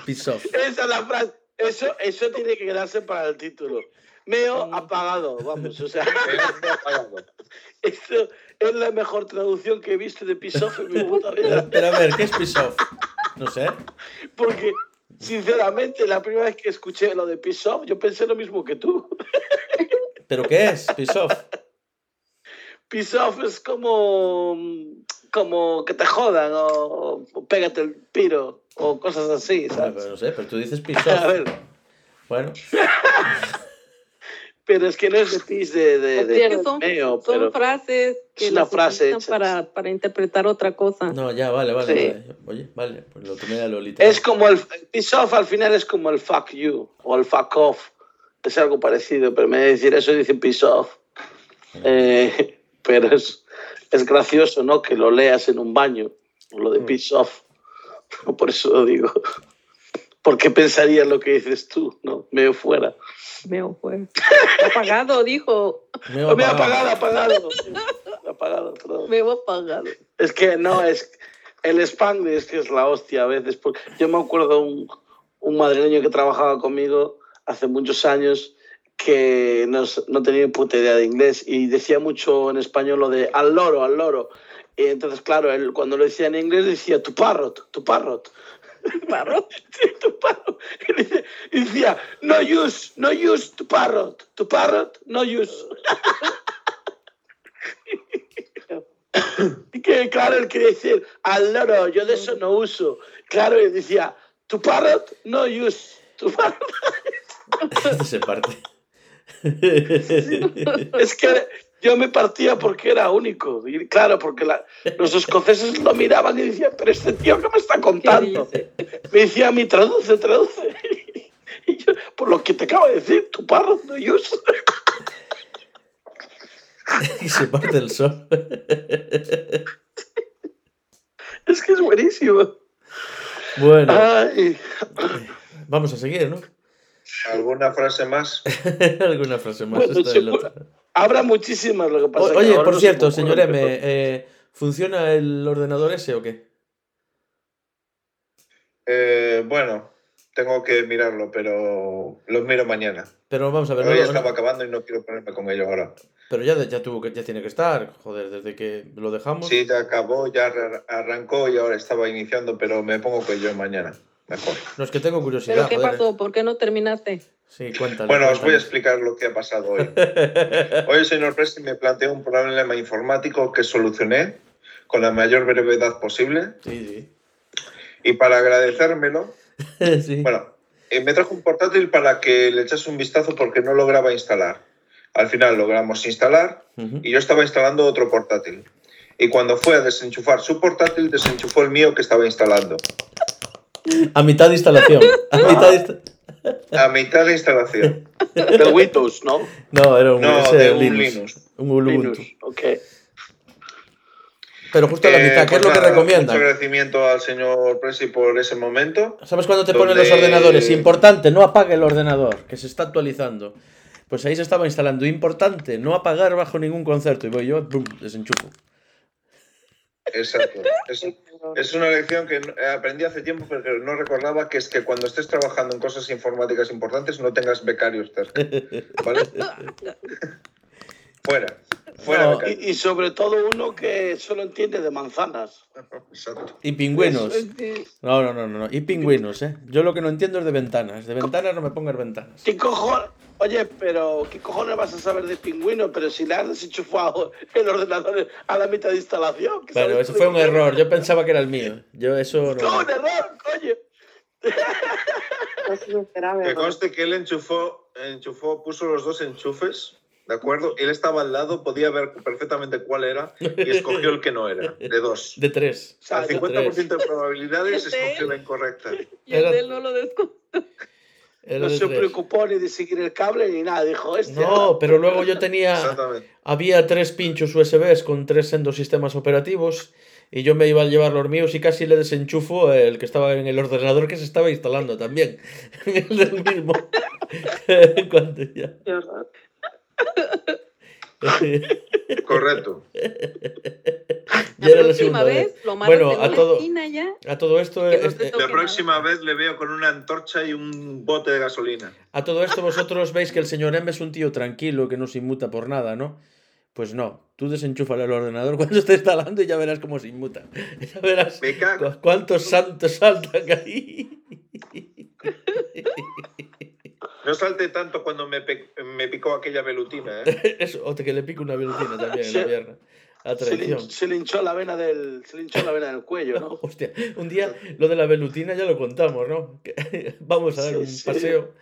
Piss off. Esa es la frase. Eso, eso tiene que quedarse para el título. Meo Sí. apagado, vamos, o sea, esto es la mejor traducción que he visto de Peace Off en mi puta Pero, vida. pero a ver, ¿qué es piss off? No sé. Porque, sinceramente, la primera vez que escuché lo de Peace Off, yo pensé lo mismo que tú. ¿Pero qué es? Piss off. Peace Off es como, como que te jodan o, o pégate el piro o cosas así, Bueno, ¿sabes? pero no sé, pero tú dices piss A off. ver, Bueno, pero es que no es de de, de, de Es que son, meo, son pero frases que es una frase hecha. para, para interpretar otra cosa. no, ya, vale, vale. Sí. vale. Oye, vale, pues lo tomé a lo literal. es como el, el peace off al final es como el fuck you o el fuck off. Es algo parecido, pero me de decir eso dice peace off. Eh, pero es, es gracioso, ¿no? Que lo leas en un baño, lo de Mm. peace off. Por eso lo digo. Porque pensaría lo que dices tú, ¿no? Medio fuera. Meo fue. Apagado, dijo. Meo Me ha apagado. apagado, apagado. Me ha apagado, perdón. Meo apagado. Es que no, es el Spanglish que es la hostia a veces. porque Yo me acuerdo un, un madrileño que trabajaba conmigo hace muchos años que no, no tenía ni puta idea de inglés y decía mucho en español lo de al loro, al loro. Y entonces, claro, él cuando lo decía en inglés decía tu parrot, tu parrot. Parrot. Sí, tu parrot. Y decía, no use, no use tu parrot, tu parrot, no use. Y que claro, él quería decir, al loro, yo de eso no uso. Claro, y decía, tu parrot, no use, tu parrot. Se parte. Es que yo me partía porque era único. Y claro, porque la- los escoceses lo miraban y decían, pero este tío que me está ¿Qué contando. dice? Me decía a mí, traduce, traduce. Y yo, por lo que te acabo de decir, tu parrot, no use. y se parte el sol. Es que es buenísimo. bueno, Ay, vamos a seguir, ¿no? ¿Alguna frase más? Alguna frase más. Bueno, habrá muchísimas lo que pasa. O- Oye, por no se cierto, me eh, ¿funciona el ordenador ese o qué? Eh, bueno, tengo que mirarlo, pero lo miro mañana. Pero vamos a ver, Hoy estaba no- acabando y no quiero ponerme con ello ahora. pero ya, ya tuvo que, ya tiene que estar, joder, desde que lo dejamos. Sí, ya acabó, ya arra- arrancó y ahora estaba iniciando, pero me pongo con ello mañana. Mejor. No es que tengo curiosidad. ¿Pero qué joder. pasó? ¿Por qué no terminaste? Sí, cuéntale. Bueno, os voy a explicar lo que ha pasado hoy. Hoy el señor Presti me planteó un problema informático que solucioné con la mayor brevedad posible Sí, y para agradecérmelo, sí. bueno, eh, me trajo un portátil para que le echase un vistazo porque no lograba instalar. Al final logramos instalar y yo estaba instalando otro portátil. Y cuando fue a desenchufar su portátil, desenchufó el mío que estaba instalando. A mitad de instalación. A mitad de insta- A mitad de instalación. Del Windows, ¿no? No, era un, No, de un Linux. Linux. Un Ubuntu. Linux, ok. Pero justo a la Eh, mitad, ¿qué pues es lo que nada, recomiendan? Mucho agradecimiento al señor Presi por ese momento. ¿Sabes cuándo te Donde- ponen los ordenadores? Importante, no apague el ordenador, que se está actualizando. Pues ahí se estaba instalando. Importante, no apagar bajo ningún concepto. Y voy yo, ¡bum! desenchufo. Exacto. Es, es una lección que no- aprendí hace tiempo, pero no recordaba que es que cuando estés trabajando en cosas informáticas importantes no tengas becarios cerca. ¿Vale? Fuera. Fuera No. Y, y sobre todo uno que solo entiende de manzanas. Exacto. Y pingüinos. No, no, no, no. no. Y pingüinos, ¿eh? Yo lo que no entiendo es de ventanas. De ventanas no me pongas ventanas. ¿Qué cojones? Oye, pero ¿qué cojones vas a saber de pingüino? Pero si le has desenchufado el ordenador a la mitad de instalación. ¿qué Bueno, sabes eso fue un error. Yo pensaba que era el mío. Yo eso No, no. un error, coño. Que conste que él enchufó, enchufó, puso los dos enchufes, ¿de acuerdo? Él estaba al lado, podía ver perfectamente cuál era y escogió el que no era, de dos. De tres. O sea, Al yo- 50% de probabilidades escogió la incorrecta. Y el de él no lo. Era no se tres. preocupó ni de seguir el cable ni nada. Dijo, este. No, pero luego yo tenía. Exactamente. Había tres pinchos USBs con tres sendos sistemas operativos y yo me iba a llevar los míos y casi le desenchufo el que estaba en el ordenador que se estaba instalando también. el del mismo. Cuando ya. Correcto. Ya la próxima vez, vez. lo mandas Bueno, en a todo- esquina ya. A todo esto, este- La próxima vez le veo con una antorcha y un bote de gasolina. a todo esto vosotros veis que el señor M es un tío tranquilo que no se inmuta por nada, ¿no? Pues no, tú desenchúfale el ordenador cuando esté instalando y ya verás cómo se inmuta. Ya verás Me cago. cuántos santos saltan ahí. No salte tanto cuando me, me picó aquella velutina, ¿eh? Eso, o te que le pique una velutina también en la pierna. A Se le, se le hinchó la vena del, se le hinchó la vena del cuello, ¿no? Hostia, un día lo de la velutina ya lo contamos, ¿no? Vamos a dar Sí, un sí. paseo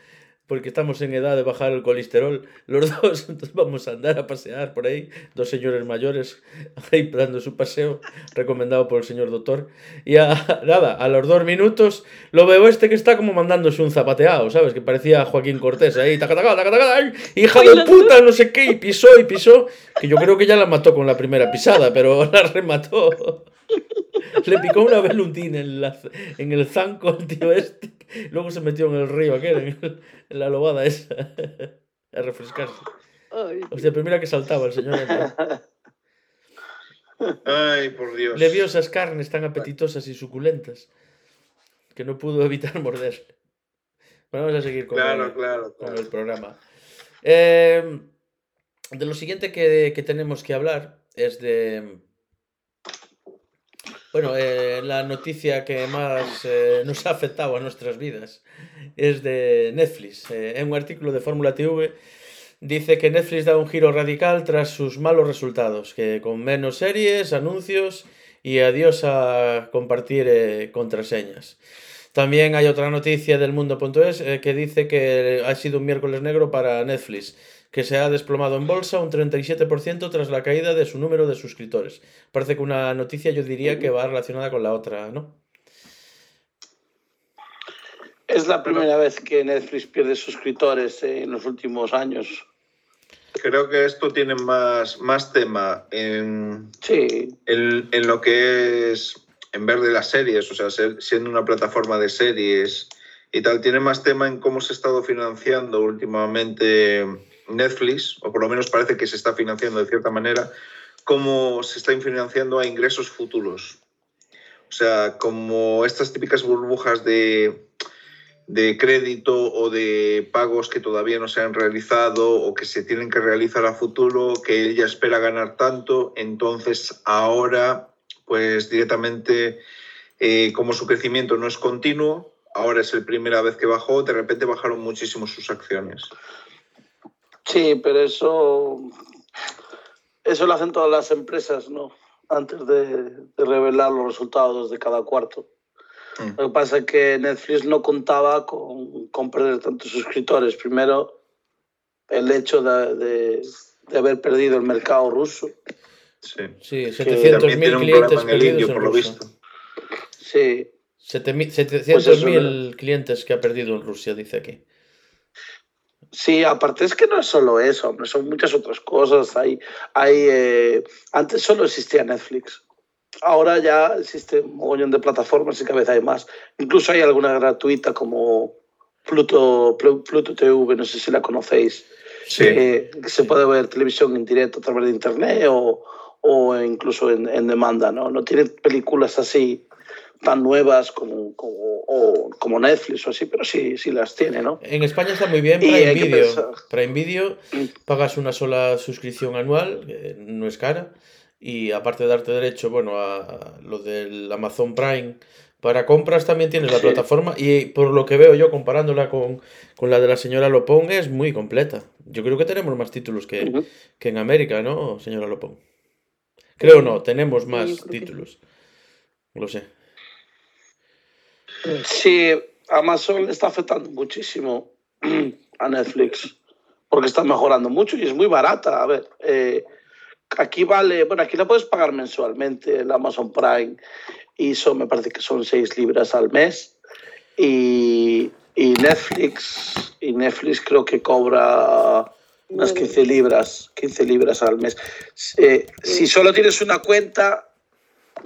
porque estamos en edad de bajar el colesterol los dos, entonces vamos a andar a pasear por ahí, dos señores mayores ahí dando su paseo, recomendado por el señor doctor. Y a, nada, a los dos minutos lo veo este que está como mandándose un zapateado, ¿sabes? Que parecía Joaquín Cortés ahí, taca, taca, taca, taca, hija de puta, no sé qué, y pisó y pisó, que yo creo que ya la mató con la primera pisada, pero la remató. Le picó una velutina en, la- en el zanco al tío este. Luego se metió en el río aquel, en, el- en la lobada esa. A refrescarse. Hostia, pero mira que saltaba el señor. este. Ay, por Dios. Le vio esas carnes tan apetitosas y suculentas que no pudo evitar morder. Vamos a seguir con, Claro, el, claro, con claro. el programa. Eh, de lo siguiente que, que tenemos que hablar es de. Bueno, eh, la noticia que más eh, nos ha afectado a nuestras vidas es de Netflix. Eh, en un artículo de Fórmula TV dice que Netflix da un giro radical tras sus malos resultados, que con menos series, anuncios y adiós a compartir eh, contraseñas. También hay otra noticia del mundo.es que dice que ha sido un miércoles negro para Netflix, que se ha desplomado en bolsa un 37% tras la caída de su número de suscriptores. Parece que una noticia yo diría que va relacionada con la otra, ¿no? Es la primera vez que Netflix pierde suscriptores en los últimos años. Creo que esto tiene más, más tema en, Sí, en, en lo que es en ver de las series, o sea, ser- siendo una plataforma de series y tal, tiene más tema en cómo se ha estado financiando últimamente Netflix, o por lo menos parece que se está financiando de cierta manera, cómo se está financiando a ingresos futuros. O sea, como estas típicas burbujas de, de crédito o de pagos que todavía no se han realizado o que se tienen que realizar a futuro, que ella espera ganar tanto, entonces ahora, pues directamente, eh, como su crecimiento no es continuo, ahora es la primera vez que bajó, de repente bajaron muchísimo sus acciones. Sí, pero eso, eso lo hacen todas las empresas, ¿no? Antes de, de revelar los resultados de cada cuarto. Mm. Lo que pasa es que Netflix no contaba con, con perder tantos suscriptores. Primero, el hecho de, de- de haber perdido el mercado ruso. Sí. Sí, también 700.000 tiene un clientes en el perdidos indio, en por lo Rusia. visto. Sí, 700.000 Pues eso, 700.000 clientes que ha perdido en Rusia, dice aquí. Sí, aparte es que no es solo eso, hombre, son muchas otras cosas. Hay, hay, eh, antes solo existía Netflix. Ahora ya existe un mogollón de plataformas y cada vez hay más. Incluso hay alguna gratuita como Pluto, Plu- Pluto TV, no sé si la conocéis. Sí. eh, se puede ver televisión en directo a través de internet o, o incluso en, en demanda, ¿no? No tiene películas así tan nuevas como, como, o- como Netflix o así, pero sí, sí las tiene, ¿no? En España está muy bien Prime Video. Prime Video pagas una sola suscripción anual, no es cara, y aparte de darte derecho, bueno, a, a lo del Amazon Prime para compras también tienes la Sí. plataforma y por lo que veo yo comparándola con, con la de la señora Lopón es muy completa. Yo creo que tenemos más títulos que, que en América, ¿no, señora Lopón? Creo no, tenemos más creo que títulos. Lo sé. Sí, Amazon le está afectando muchísimo a Netflix porque está mejorando mucho y es muy barata. A ver, eh, aquí vale, bueno, aquí la puedes pagar mensualmente, el Amazon Prime, y son, me parece que son 6 libras al mes. Y, y Netflix, y Netflix creo que cobra unas 15 libras, 15 libras al mes. Eh, si solo tienes una cuenta,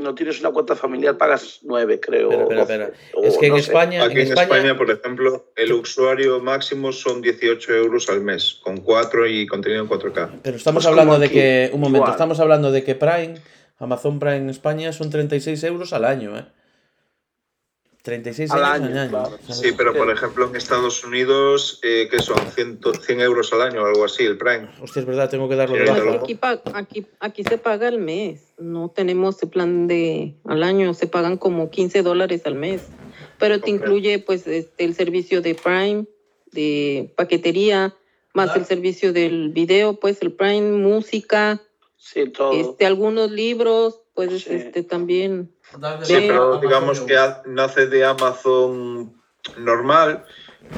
no tienes una cuenta familiar, pagas 9, creo. Espera, espera, 12, espera. o Es que en no. España, Aquí en en España, España, por ejemplo, el usuario máximo son 18 euros al mes, con 4 y contenido en 4K. pero estamos Pues hablando de aquí, que, un momento, igual. estamos hablando de que Prime, Amazon Prime en España son 36 euros al año, ¿eh? 36 Al euros año, al año. claro. ¿sabes? Sí, pero por ejemplo en Estados Unidos, eh, que son 100, 100 euros al año o algo así, el Prime. Hostia, es verdad, tengo que darlo Sí, de aquí, aquí, aquí se paga al mes. No tenemos el plan de al año. Se pagan como 15 dólares al mes. Pero te incluye pues este, el servicio de Prime, de paquetería, más el servicio del video, pues el Prime, música, Sí, todo. este, algunos libros, puedes Sí. este, también. Sí, Sí. pero digamos que nace de Amazon normal,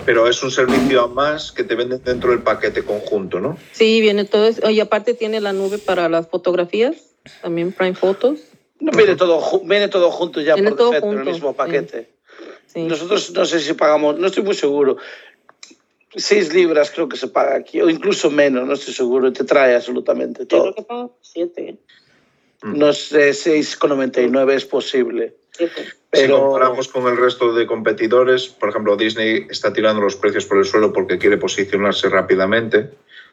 pero es un servicio a más que te venden dentro del paquete conjunto, ¿no? Sí, viene todo eso. Y aparte tiene la nube para las fotografías, también Prime Fotos. No, viene, todo, viene todo junto ya Viene por todo defecto, en el junto, mismo paquete. Sí. Nosotros no sé si pagamos, no estoy muy seguro. 6 libras creo que se paga aquí, o incluso menos, no estoy seguro, te trae absolutamente Yo creo todo. que pago 7. Mm. No sé, 6,99 es posible. Si Pero comparamos con el resto de competidores, por ejemplo, Disney está tirando los precios por el suelo porque quiere posicionarse rápidamente.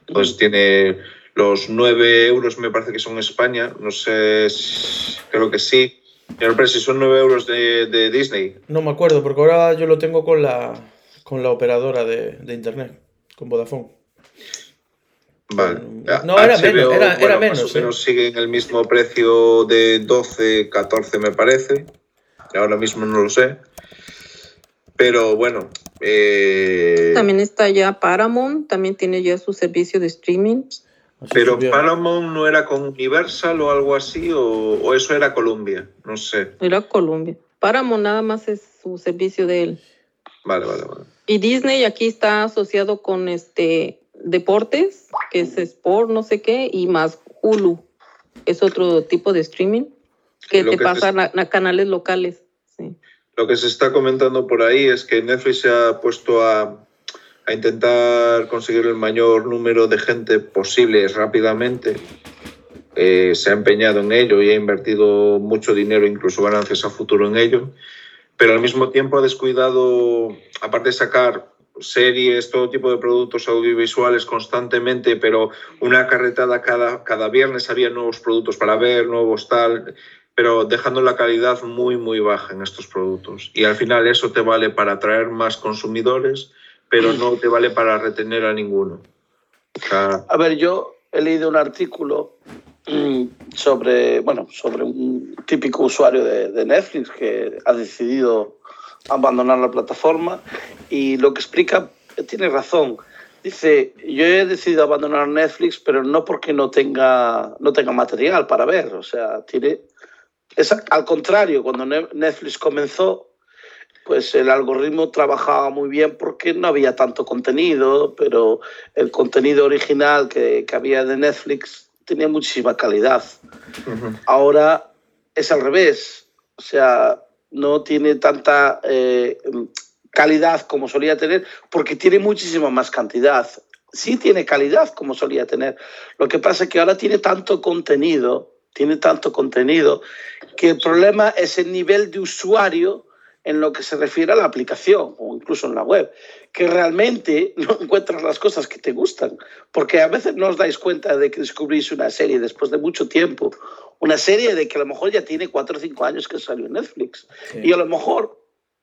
Entonces tiene los 9 euros, me parece que son en España, no sé, si- creo que sí. Pero, pero si son 9 euros de, de Disney, No me acuerdo, porque ahora yo lo tengo con la con la operadora de, de internet, con Vodafone. Vale. No, era menos, era- era bueno, menos, Más o ¿eh? sigue en el mismo precio de 12, 14 me parece. Ahora mismo no lo sé. Pero bueno. eh, También está ya Paramount, también tiene ya su servicio de streaming. Así pero subió. Paramount no era con Universal o algo así, o, o eso era Columbia. No sé. Era Colombia. Paramount nada más es su servicio de él. Vale, vale, vale. Y Disney aquí está asociado con este deportes, que es Sport, no sé qué, y más Hulu. Es otro tipo de streaming que Lo te que pasa a, a canales locales. Sí. Lo que se está comentando por ahí es que Netflix se ha puesto a, a intentar conseguir el mayor número de gente posible rápidamente. Eh, se ha empeñado en ello y ha invertido mucho dinero, incluso ganancias a futuro en ello. Pero al mismo tiempo ha descuidado, aparte de sacar series, todo tipo de productos audiovisuales constantemente, pero una carretada cada, cada viernes había nuevos productos para ver, nuevos tal, pero dejando la calidad muy, muy baja en estos productos. Y al final eso te vale para atraer más consumidores, pero no te vale para retener a ninguno. O A ver, yo he leído un artículo mm, sobre, bueno, sobre un típico usuario de, de Netflix que ha decidido abandonar la plataforma y lo que explica eh, tiene razón. Dice, yo he decidido abandonar Netflix, pero no porque no tenga, no tenga material para ver. O sea, tiene... Es al contrario, cuando Ne- Netflix comenzó, pues el algoritmo trabajaba muy bien porque no había tanto contenido, pero el contenido original que, que había de Netflix tenía muchísima calidad. Ahora es al revés, o sea, no tiene tanta eh, calidad como solía tener porque tiene muchísima más cantidad. Sí tiene calidad como solía tener. Lo que pasa es que ahora tiene tanto contenido, tiene tanto contenido, que el problema es el nivel de usuario en lo que se refiere a la aplicación o incluso en la web, que realmente no encuentras las cosas que te gustan, porque a veces no os dais cuenta de que descubrís una serie después de mucho tiempo, una serie de que a lo mejor ya tiene cuatro o cinco años que salió en Netflix, Sí. y a lo mejor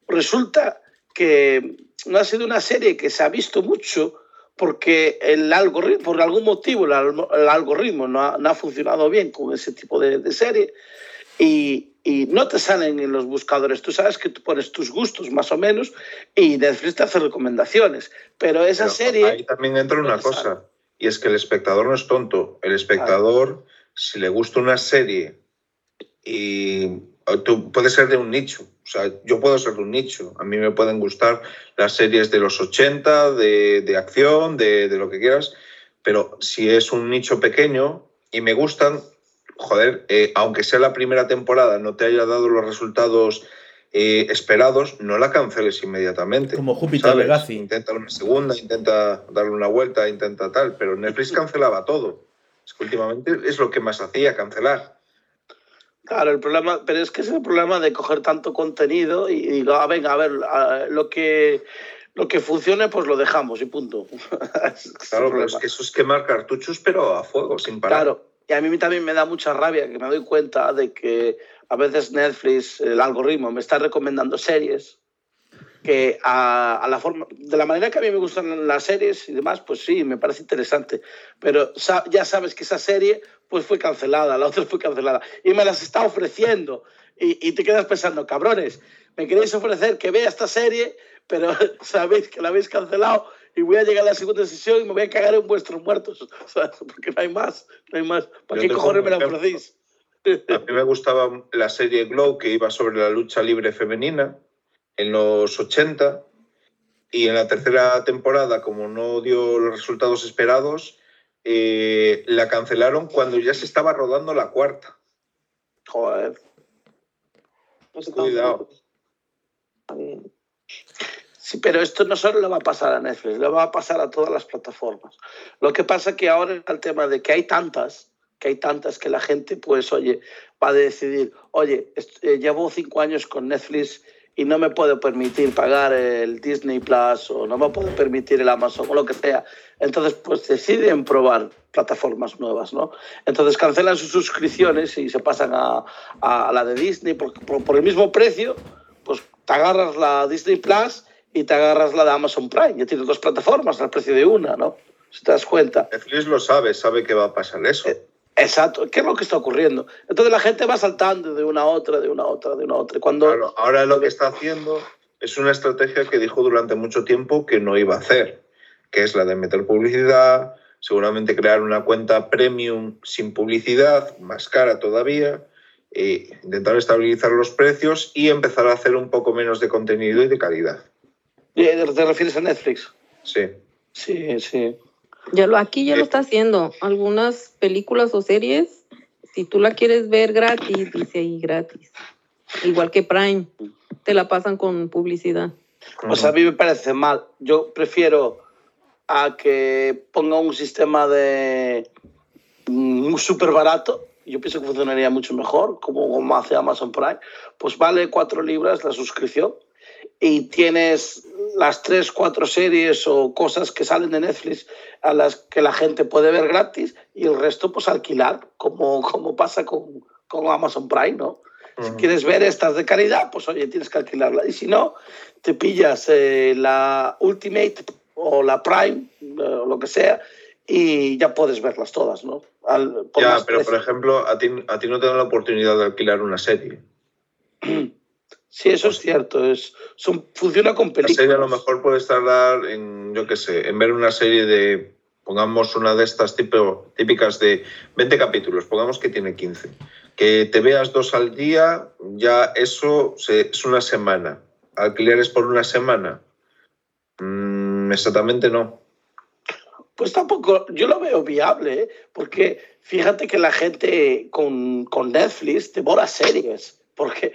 resulta que no ha sido una serie que se ha visto mucho porque el algoritmo, por algún motivo, el, algoritmo no ha, no ha funcionado bien con ese tipo de, de serie y, y no te salen en los buscadores. Tú sabes que tú pones tus gustos más o menos y Netflix te hace recomendaciones, pero esa Pero serie... Ahí también entra una sale. cosa, y es que el espectador no es tonto. El espectador, si le gusta una serie y tú puedes ser de un nicho, o sea, yo puedo ser de un nicho. A mí me pueden gustar las series de los 80, de, de acción, de, de lo que quieras, pero si es un nicho pequeño y me gustan, joder, eh, aunque sea la primera temporada, no te haya dado los resultados eh, esperados, no la canceles inmediatamente. Como Júpiter ¿sabes? Legacy. Intenta una segunda, intenta darle una vuelta, intenta tal, pero Netflix cancelaba todo. Es que últimamente es lo que más hacía, cancelar. Claro, el problema, pero es que es el problema de coger tanto contenido y digo, ah, venga, a ver, a- lo que lo que funcione, pues lo dejamos y punto. Claro, pero es que eso es quemar cartuchos, pero a fuego, sin parar. Claro, y a mí también me da mucha rabia que me doy cuenta de que a veces Netflix, el algoritmo, me está recomendando series que a, a la forma, de la manera que a mí me gustan las series y demás, pues sí, me parece interesante. Pero sa- ya sabes que esa serie pues fue cancelada, la otra fue cancelada. Y me las está ofreciendo. Y, y te quedas pensando, cabrones, me queréis ofrecer que vea esta serie, pero sabéis que la habéis cancelado y voy a llegar a la segunda sesión y me voy a cagar en vuestros muertos. ¿sabes? Porque no hay más, no hay más. ¿Para Yo qué cojones me la ofrecéis? A mí me gustaba la serie Glow que iba sobre la lucha libre femenina en los 80 y en la tercera temporada, como no dio los resultados esperados, eh, la cancelaron cuando ya se estaba rodando la cuarta. Joder. No sé Cuidado. Bien. Sí, pero esto no solo le va a pasar a Netflix, le va a pasar a todas las plataformas. Lo que pasa que ahora está el tema de que hay tantas, que hay tantas que la gente, pues, oye, va a decidir, oye, eh, llevo cinco años con Netflix y no me puedo permitir pagar el Disney Plus o no me puedo permitir el Amazon o lo que sea. Entonces, pues deciden probar plataformas nuevas, ¿no? Entonces cancelan sus suscripciones y se pasan a, a la de Disney por, por- por el mismo precio, pues te agarras la Disney Plus y te agarras la de Amazon Prime. Ya tienes dos plataformas al precio de una, ¿no? Si te das cuenta. Netflix lo sabe, sabe que va a pasar eso. Eh, Exacto, ¿qué es lo que está ocurriendo? Entonces la gente va saltando de una a otra, de una a otra, de una a otra. Cuando Claro, ahora lo que está haciendo es una estrategia que dijo durante mucho tiempo que no iba a hacer, que es la de meter publicidad, seguramente crear una cuenta premium sin publicidad, más cara todavía, e intentar estabilizar los precios y empezar a hacer un poco menos de contenido y de calidad. eh, te refieres a Netflix. Sí. Sí, sí. Ya lo, aquí ya lo Eh. está haciendo. Algunas películas o series, si tú la quieres ver gratis, dice ahí gratis. Igual que Prime, te la pasan con publicidad. Pues a mí me parece mal. Yo prefiero a que ponga un sistema de mm, súper barato. Yo pienso que funcionaría mucho mejor, como, como hace Amazon Prime. Pues vale cuatro libras la suscripción y tienes las tres, cuatro series o cosas que salen de Netflix a las que la gente puede ver gratis y el resto pues alquilar, como, como pasa con, con Amazon Prime, ¿no? Si quieres ver estas de calidad, pues oye, tienes que alquilarla. Y si no, te pillas eh, la Ultimate o la Prime, eh, o lo que sea, y ya puedes verlas todas, ¿no? Al- por Ya, pero por ejemplo, a ti, a ti no te dan la oportunidad de alquilar una serie. Sí, eso es cierto. Es, son, funciona con La películas. serie a lo mejor puedes tardar en, yo qué sé, en ver una serie de, pongamos una de estas tipo, típicas de 20 capítulos, pongamos que tiene 15. Que te veas dos al día, ya eso se- es una semana. ¿Alquileres por una semana? Mm, exactamente no. Pues tampoco, yo lo veo viable, ¿eh? porque fíjate que la gente con, con Netflix devora series, porque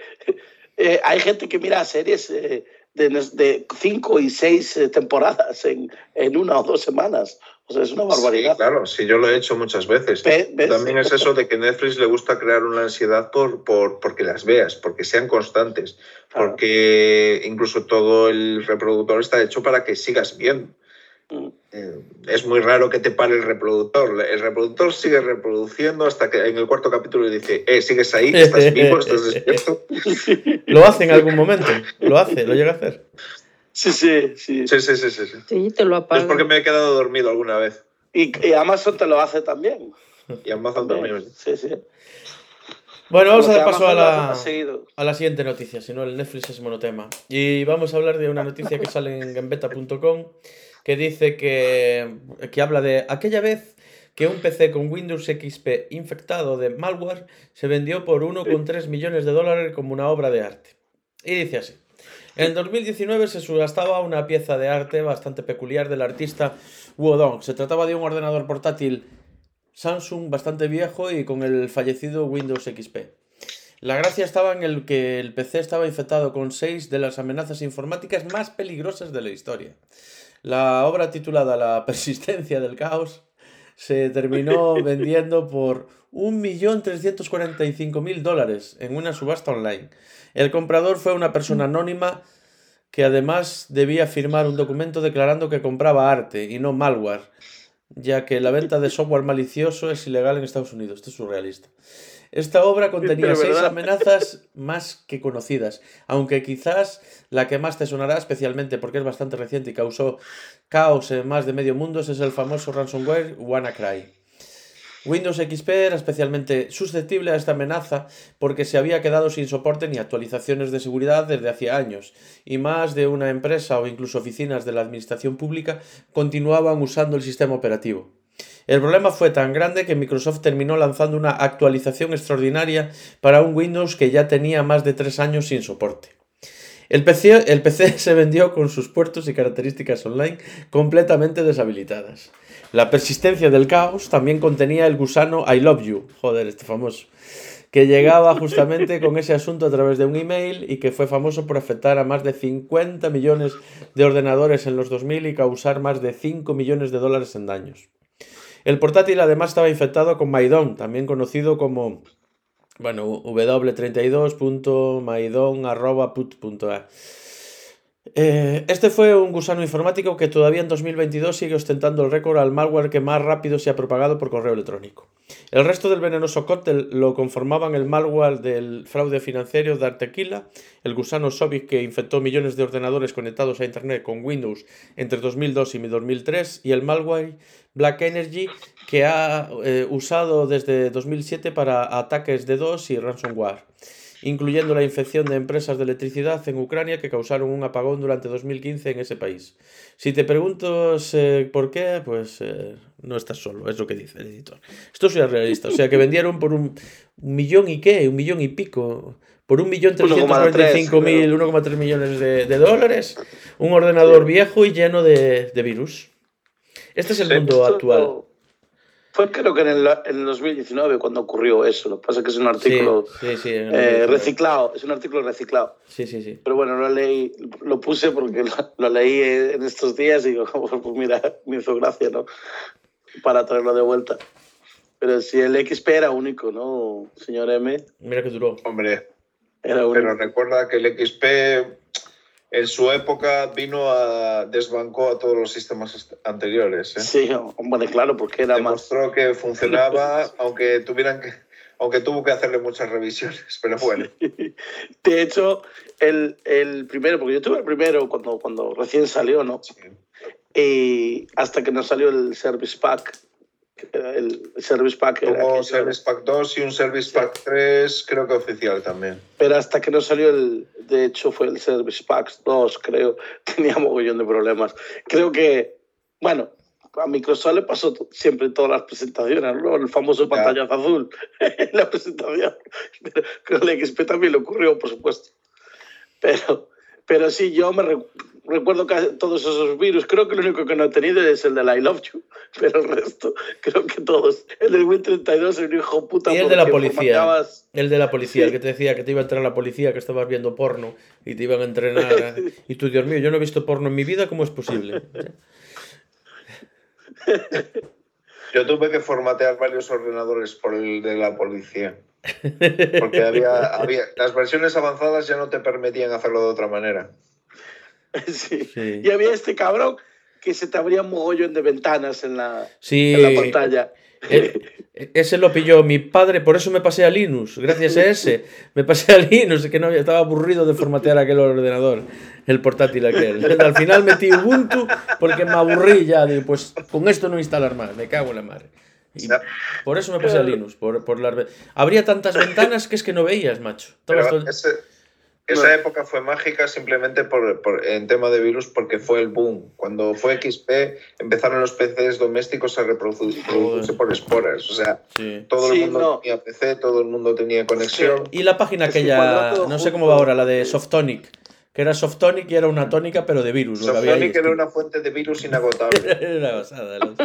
eh, hay gente que mira series eh, de, de cinco y seis eh, temporadas en, en una o dos semanas. O sea, es una barbaridad. Sí, claro, sí, yo lo he hecho muchas veces. Ve- ¿ves? También es eso de que Netflix le gusta crear una ansiedad por, por, porque las veas, porque sean constantes, Claro. porque incluso todo el reproductor está hecho para que sigas viendo. Eh, Es muy raro que te pare el reproductor. El reproductor sigue reproduciendo hasta que en el cuarto capítulo dice, eh, sigues ahí, estás vivo, estás despierto. Lo hace en algún momento. Lo hace, lo llega a hacer. Sí, sí, sí. Sí, sí, sí, sí. te lo Es apagan. porque me he quedado dormido alguna vez. Y, y Amazon te lo hace también. Y Amazon también. Sí, sí. Bueno, vamos a dar paso a la, a la siguiente noticia, si no el Netflix es monotema. Y vamos a hablar de una noticia que sale en gambeta.com que dice que, que habla de aquella vez que un PC con Windows XP infectado de malware se vendió por 1,3 millones de dólares como una obra de arte. Y dice así. En 2019 se subastaba una pieza de arte bastante peculiar del artista Wodong. Se trataba de un ordenador portátil Samsung bastante viejo y con el fallecido Windows XP. La gracia estaba en el que el PC estaba infectado con seis de las amenazas informáticas más peligrosas de la historia. La obra titulada La persistencia del caos se terminó vendiendo por 1.345.000 dólares en una subasta online. El comprador fue una persona anónima que además debía firmar un documento declarando que compraba arte y no malware, ya que la venta de software malicioso es ilegal en Estados Unidos. Esto es surrealista. Esta obra contenía seis verdad. amenazas más que conocidas, aunque quizás la que más te sonará especialmente porque es bastante reciente y causó caos en más de medio mundo es el famoso ransomware WannaCry. Windows XP era especialmente susceptible a esta amenaza porque se había quedado sin soporte ni actualizaciones de seguridad desde hacía años, y más de una empresa o incluso oficinas de la administración pública continuaban usando el sistema operativo. El problema fue tan grande que Microsoft terminó lanzando una actualización extraordinaria para un Windows que ya tenía más de tres años sin soporte. El PC, se vendió con sus puertos y características online completamente deshabilitadas. La persistencia del caos también contenía el gusano I love you, joder, este famoso, que llegaba justamente con ese asunto a través de un email y que fue famoso por afectar a más de 50 millones de ordenadores en los 2000 y causar más de 5 millones de dólares en daños. El portátil además estaba infectado con Maidon, también conocido como bueno, w32.maidon.put.a. Eh, este fue un gusano informático que todavía en 2022 sigue ostentando el récord al malware que más rápido se ha propagado por correo electrónico. El resto del venenoso cóctel lo conformaban el malware del fraude financiero de el gusano Sovic que infectó millones de ordenadores conectados a Internet con Windows entre 2002 y 2003 y el malware Black Energy que ha eh, usado desde 2007 para ataques de DOS y ransomware incluyendo la infección de empresas de electricidad en Ucrania que causaron un apagón durante 2015 en ese país. Si te pregunto eh, por qué, pues eh, no estás solo, es lo que dice el editor. Esto es realista, o sea que vendieron por un, un millón y qué, un millón y pico, por un millón trescientos cuarenta y cinco mil, 1,3 millones de, de dólares, un ordenador viejo y lleno de, de virus. Este es el mundo actual. Fue creo que en el, en el 2019 cuando ocurrió eso. Lo que pasa es que es un artículo sí, sí, eh, reciclado. Es un artículo reciclado. Sí, sí, sí. Pero bueno, lo leí, lo puse porque lo, lo leí en estos días y digo, pues mira, me hizo gracia, ¿no? Para traerlo de vuelta. Pero si el XP era único, ¿no, señor M? Mira que duró. Hombre, Era único. pero recuerda que el XP en su época vino a desbancó a todos los sistemas anteriores. ¿eh? Sí, hombre, claro, porque era más. Demostró que funcionaba, aunque tuvieran que, aunque tuvo que hacerle muchas revisiones. Pero bueno, De hecho, el, el primero, porque yo tuve el primero cuando, cuando recién salió, ¿no? sí. Y hasta que no salió el Service Pack. El Service Pack tuvo aquello- Service Pack 2 y un Service Pack 3, creo que oficial también. Pero hasta que no salió el, de hecho fue el Service Pack 2, creo, tenía mogollón de problemas. Creo que, bueno, a Microsoft le pasó siempre en todas las presentaciones, ¿no? El famoso Claro. pantallazo azul en la presentación. Pero con el XP también le ocurrió, por supuesto. Pero, pero sí, yo me recuerdo que todos esos virus. Creo que lo único que no he tenido es el del I Love You, pero el resto, creo que todos. El del Win32 era un hijo puta. Y el de la policía. formateabas- El de la policía, el que te decía que te iba a entrar la policía, que estabas viendo porno y te iban a entrenar. Y tú, Dios mío, yo no he visto porno en mi vida, ¿cómo es posible? Yo tuve que formatear varios ordenadores por el de la policía. Porque había, había, las versiones avanzadas ya no te permitían hacerlo de otra manera. Sí. Sí. Y había este cabrón que se te abría un mogollón de ventanas en la, Sí, en la pantalla. e- ese lo pilló mi padre, por eso me pasé a Linux, gracias a ese. Me pasé a Linux, que no estaba aburrido de formatear aquel ordenador, el portátil aquel. Al final metí Ubuntu porque me aburrí ya, digo, pues con esto no instalar más, me cago en la madre. Y por eso me pasé a Linux, por, por las Habría tantas ventanas que es que no veías, macho. Todo- ese- esa época fue mágica simplemente por, por- en tema de virus porque fue el boom. Cuando fue XP empezaron los PCs domésticos a reproducirse Joder. por esporas. O sea, Sí. todo Sí, el mundo no. tenía PC, todo el mundo tenía conexión. Y la página Es aquella, no sé cómo va ahora, la de Softonic, que era Softonic y era una tónica pero de virus. Softonic era una fuente de virus inagotable. Era basada, ¿no?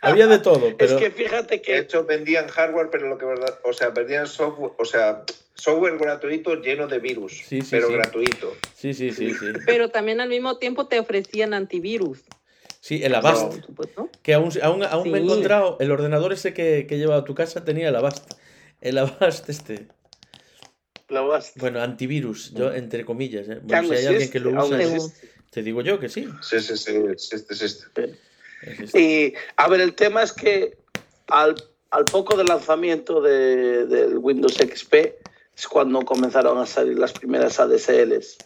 Había de todo, Es pero que fíjate De que hecho, vendían hardware, pero lo que verdad, o sea, vendían software, o sea, software gratuito lleno de virus, Sí, sí, pero sí. gratuito. sí, sí, sí, sí. Pero también al mismo tiempo te ofrecían antivirus. Sí, el Avast, Por supuesto. que aún, aún, aún me he encontrado, el ordenador ese que, que lleva a tu casa tenía el Avast. El Avast este. Bueno, antivirus, yo entre comillas, ¿eh? Bueno, si hay alguien que lo aún usa, te digo yo que sí. Sí, sí, sí, existe, existe. existe. Y a ver, el tema es que al, al poco del lanzamiento de- del Windows XP es cuando comenzaron a salir las primeras ADSLs,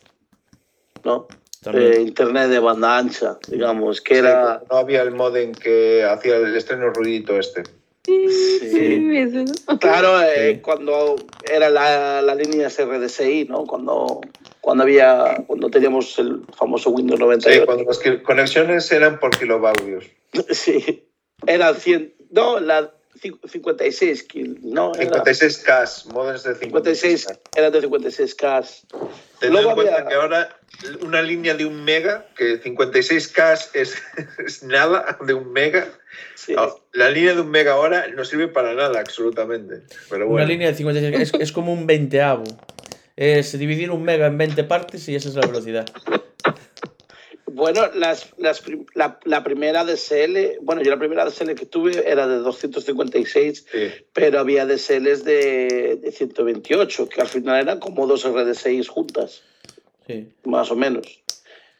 ¿no? De Internet de banda ancha, digamos, que era... No había el modem que hacía el estreno ruidito este. Sí, Sí. sí. Claro, eh, Sí. cuando era la, la línea SRDSI, ¿no? Cuando, cuando había, cuando teníamos el famoso Windows Sí, 98. cuando las conexiones eran por kilobaudios. Sí, era 100, no, la cin- 56 kil, no, era 56K, modems de 56, 56K. era de 56K. Tened Luego en cuenta había- que ahora una línea de un mega, que 56K es, es nada de un mega, Sí. Ah, la línea de un mega ahora no sirve para nada, absolutamente. Pero Una línea de 56, es, es como un veinteavo. Es dividir un mega en 20 partes y esa es la velocidad. Bueno, las, las la, la primera DSL, bueno, yo la primera DSL que tuve era de 256, Sí. pero había DSLs de, de 128, que al final eran como dos RD6 juntas. Sí. más o menos.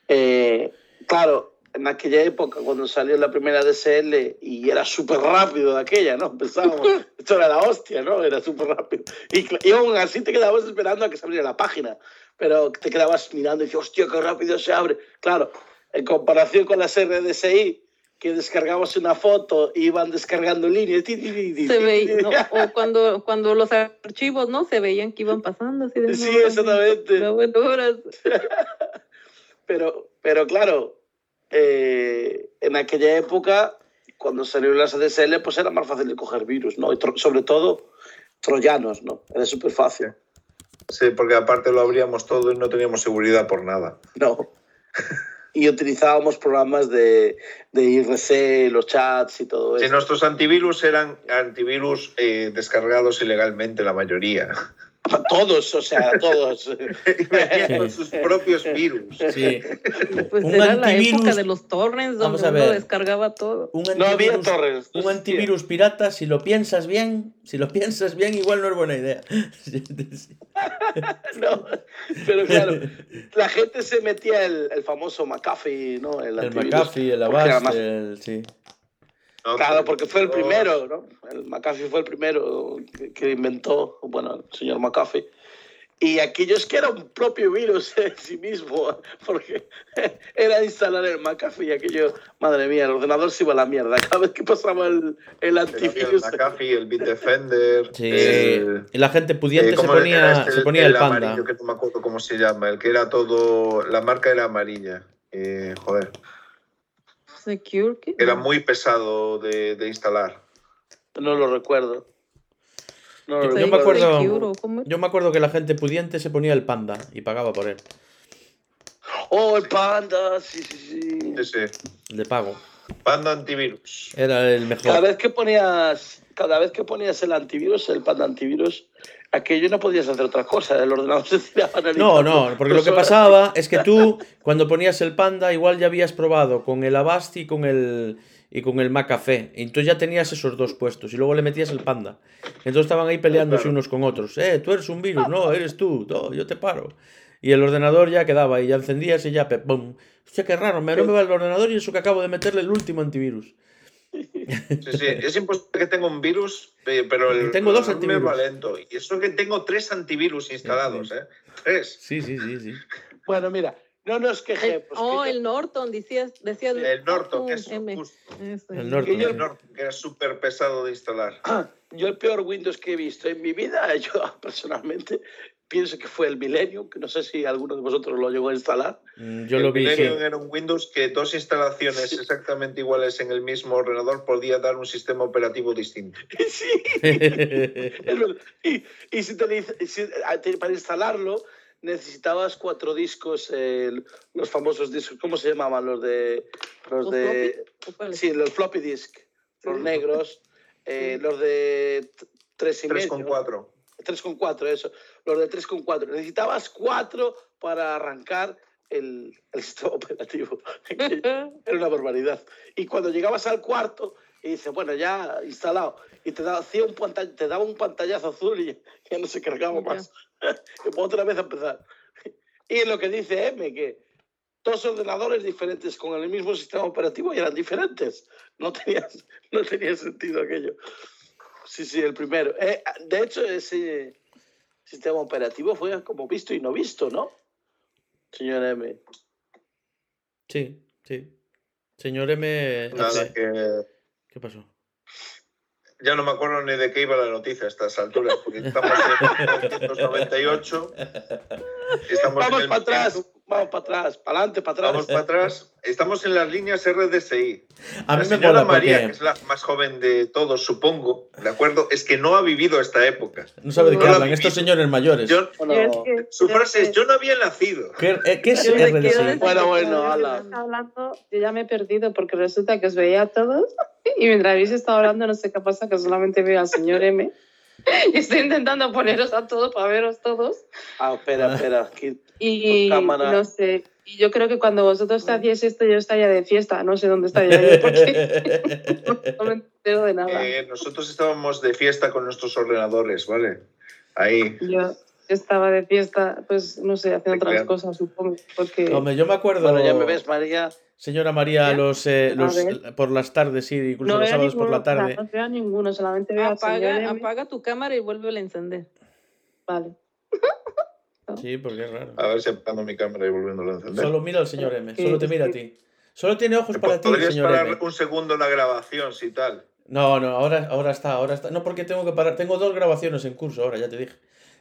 Eh, claro, en aquella época, cuando salió la primera DSL y era súper rápido de aquella, ¿no? Pensábamos, esto era la hostia, ¿no? Era súper rápido. Y, y aún así te quedabas esperando a que se abriera la página, pero te quedabas mirando y dices, hostia, qué rápido se abre. Claro, en comparación con las RDSI, que descargabas una foto y iban descargando líneas. Se veía, no, o cuando, cuando los archivos, ¿no? Se veían que iban pasando así de Sí, exactamente. Pero, pero claro, eh, en aquella época, cuando salieron las ADSL, pues era más fácil de coger virus, ¿no? Y sobre todo troyanos, ¿no? Era súper fácil. Sí, porque aparte lo abríamos todo y no teníamos seguridad por nada. No. Y utilizábamos programas de, de IRC, los chats y todo eso. nuestros antivirus eran antivirus eh, descargados ilegalmente, la mayoría. Todos, o sea, todos. y venían con sus propios virus. Sí. Pues Un era la antivirus- época de los torrents donde a uno descargaba todo. Un No había antivirus, torres. un antivirus pirata, si lo piensas bien, si lo piensas bien, igual no es buena idea. No, pero claro, la gente se metía el, el famoso McAfee, ¿no? El, El antivirus, McAfee, el Avast, el... Sí. ¿No? Claro, porque fue el Oh, primero, ¿no? El McAfee fue el primero que, que inventó, bueno, el señor McAfee. Y aquello es que era un propio virus en sí mismo, porque era instalar el McAfee y aquello, madre mía, el ordenador se iba a la mierda. Cada vez que pasaba el, el El antivirus. McAfee, el Bitdefender. Sí. el- Y la gente pudiente eh, se ¿cómo era ponía, este? se ponía el, panda. amarillo, que no me acuerdo cómo se llama, el que era todo. La marca era amarilla. Eh, joder, Secure, ¿qué? era muy pesado de, de instalar. No lo recuerdo. No lo Yo- me acuerdo-. Yo me acuerdo que la gente pudiente se ponía el panda y pagaba por él, Oh, el panda, sí, sí, sí. Sí, sí. el de pago. Panda antivirus. Era el Cada mejor. vez que ponías, cada vez que ponías el antivirus, el panda antivirus, aquello no podías hacer otra cosa, el ordenador se tiraba en el No, no, porque lo que pasaba es que tú, cuando ponías el panda, igual ya habías probado con el Avast y con el, y con el Macafé. Y entonces ya tenías esos dos puestos y luego le metías el panda. Entonces estaban ahí peleándose Claro. unos con otros. Eh, tú eres un virus, no, eres tú, no, yo te paro. Y el ordenador ya quedaba y ya encendías y ya, pum. Hostia, qué raro, me, no me va el ordenador y eso que acabo de meterle el último antivirus. Sí, sí. Es imposible que tenga un virus, pero el Tengo dos ordenador me va antivirus. lento. Y eso que tengo tres antivirus instalados, ¿eh? Tres. Sí, sí, sí, sí. Bueno, mira, no nos quejemos. oh, que yo- el Norton, decías, decías El Norton, eso, M. justo. El Norton. Que yo- El Norton, que era súper pesado de instalar. Yo el peor Windows que he visto en mi vida, yo personalmente pienso que fue el Millennium, que no sé si alguno de vosotros lo llegó a instalar. Mm, Yo el lo vi, sí. Millennium era un Windows que dos instalaciones exactamente iguales en el mismo ordenador podía dar un sistema operativo distinto. sí, es verdad. Y, y si te si- para instalarlo necesitabas cuatro discos, eh, los famosos discos, ¿cómo se llamaban? Los de... Los ¿Los de sí, los floppy disk, los Sí. negros, eh, Sí. los de tres y medio. 3,4. 3,4, eso. Los de 3,4. Necesitabas cuatro para arrancar el, el sistema operativo. Era una barbaridad. Y cuando llegabas al cuarto y dices, bueno, ya instalado, y te daba, un pantall- te daba un pantallazo azul y ya, no se cargaba más. otra vez a empezar. Y lo que dice M, que dos ordenadores diferentes con el mismo sistema operativo y eran diferentes. No tenía, no tenía sentido aquello. Sí, sí, el primero. Eh, de hecho, ese sistema operativo fue como visto y no visto, ¿no? Señor M. Sí, sí. Señor M. Nada, que ¿Qué pasó? ya no me acuerdo ni de qué iba la noticia a estas alturas, porque estamos en 1998. Estamos en Vamos el para atrás, vamos para atrás, para adelante, para atrás. Vamos para atrás. Estamos en las líneas RDSI. A la mí me señora mola María, porque que es la más joven de todos, supongo, ¿de acuerdo? Es que no ha vivido esta época. no sabe de qué No lo hablan estos señores mayores. Yo- Bueno, Yo es que- su frase es es, yo no había nacido. ¿Qué, eh, qué es me RDSI? Bueno, bueno, ala. hablando, yo ya me he perdido porque resulta que os veía a todos y mientras habéis estado hablando no sé qué pasa que solamente veo al señor M estoy intentando poneros a todos para veros todos ah, espera, espera. aquí- y Cámara. no sé y yo creo que cuando vosotros hacíais esto yo estaría de fiesta no sé dónde estaría yo porque no me entero de nada Eh, nosotros estábamos de fiesta con nuestros ordenadores, ¿vale? Ahí. yo estaba de fiesta, pues no sé, haciendo otras cosas, supongo. Porque Hombre, yo me acuerdo. Bueno, ya me ves, María. Señora María, ¿Ya? los, eh, los- ver. por las tardes, sí, incluso no los sábados por la tarde. no veo a ninguno, solamente veo Apaga, apaga tu cámara y vuelve a encender. Vale. Sí, porque es raro. A ver si apagando mi cámara y volviéndolo a encender. Solo mira al señor M, solo te mira a ti. Solo tiene ojos para ti, ¿Podrías señor parar M. un segundo la grabación, si tal? No, no, ahora, ahora está, ahora está. No, porque tengo que parar. Tengo dos grabaciones en curso ahora, ya te dije.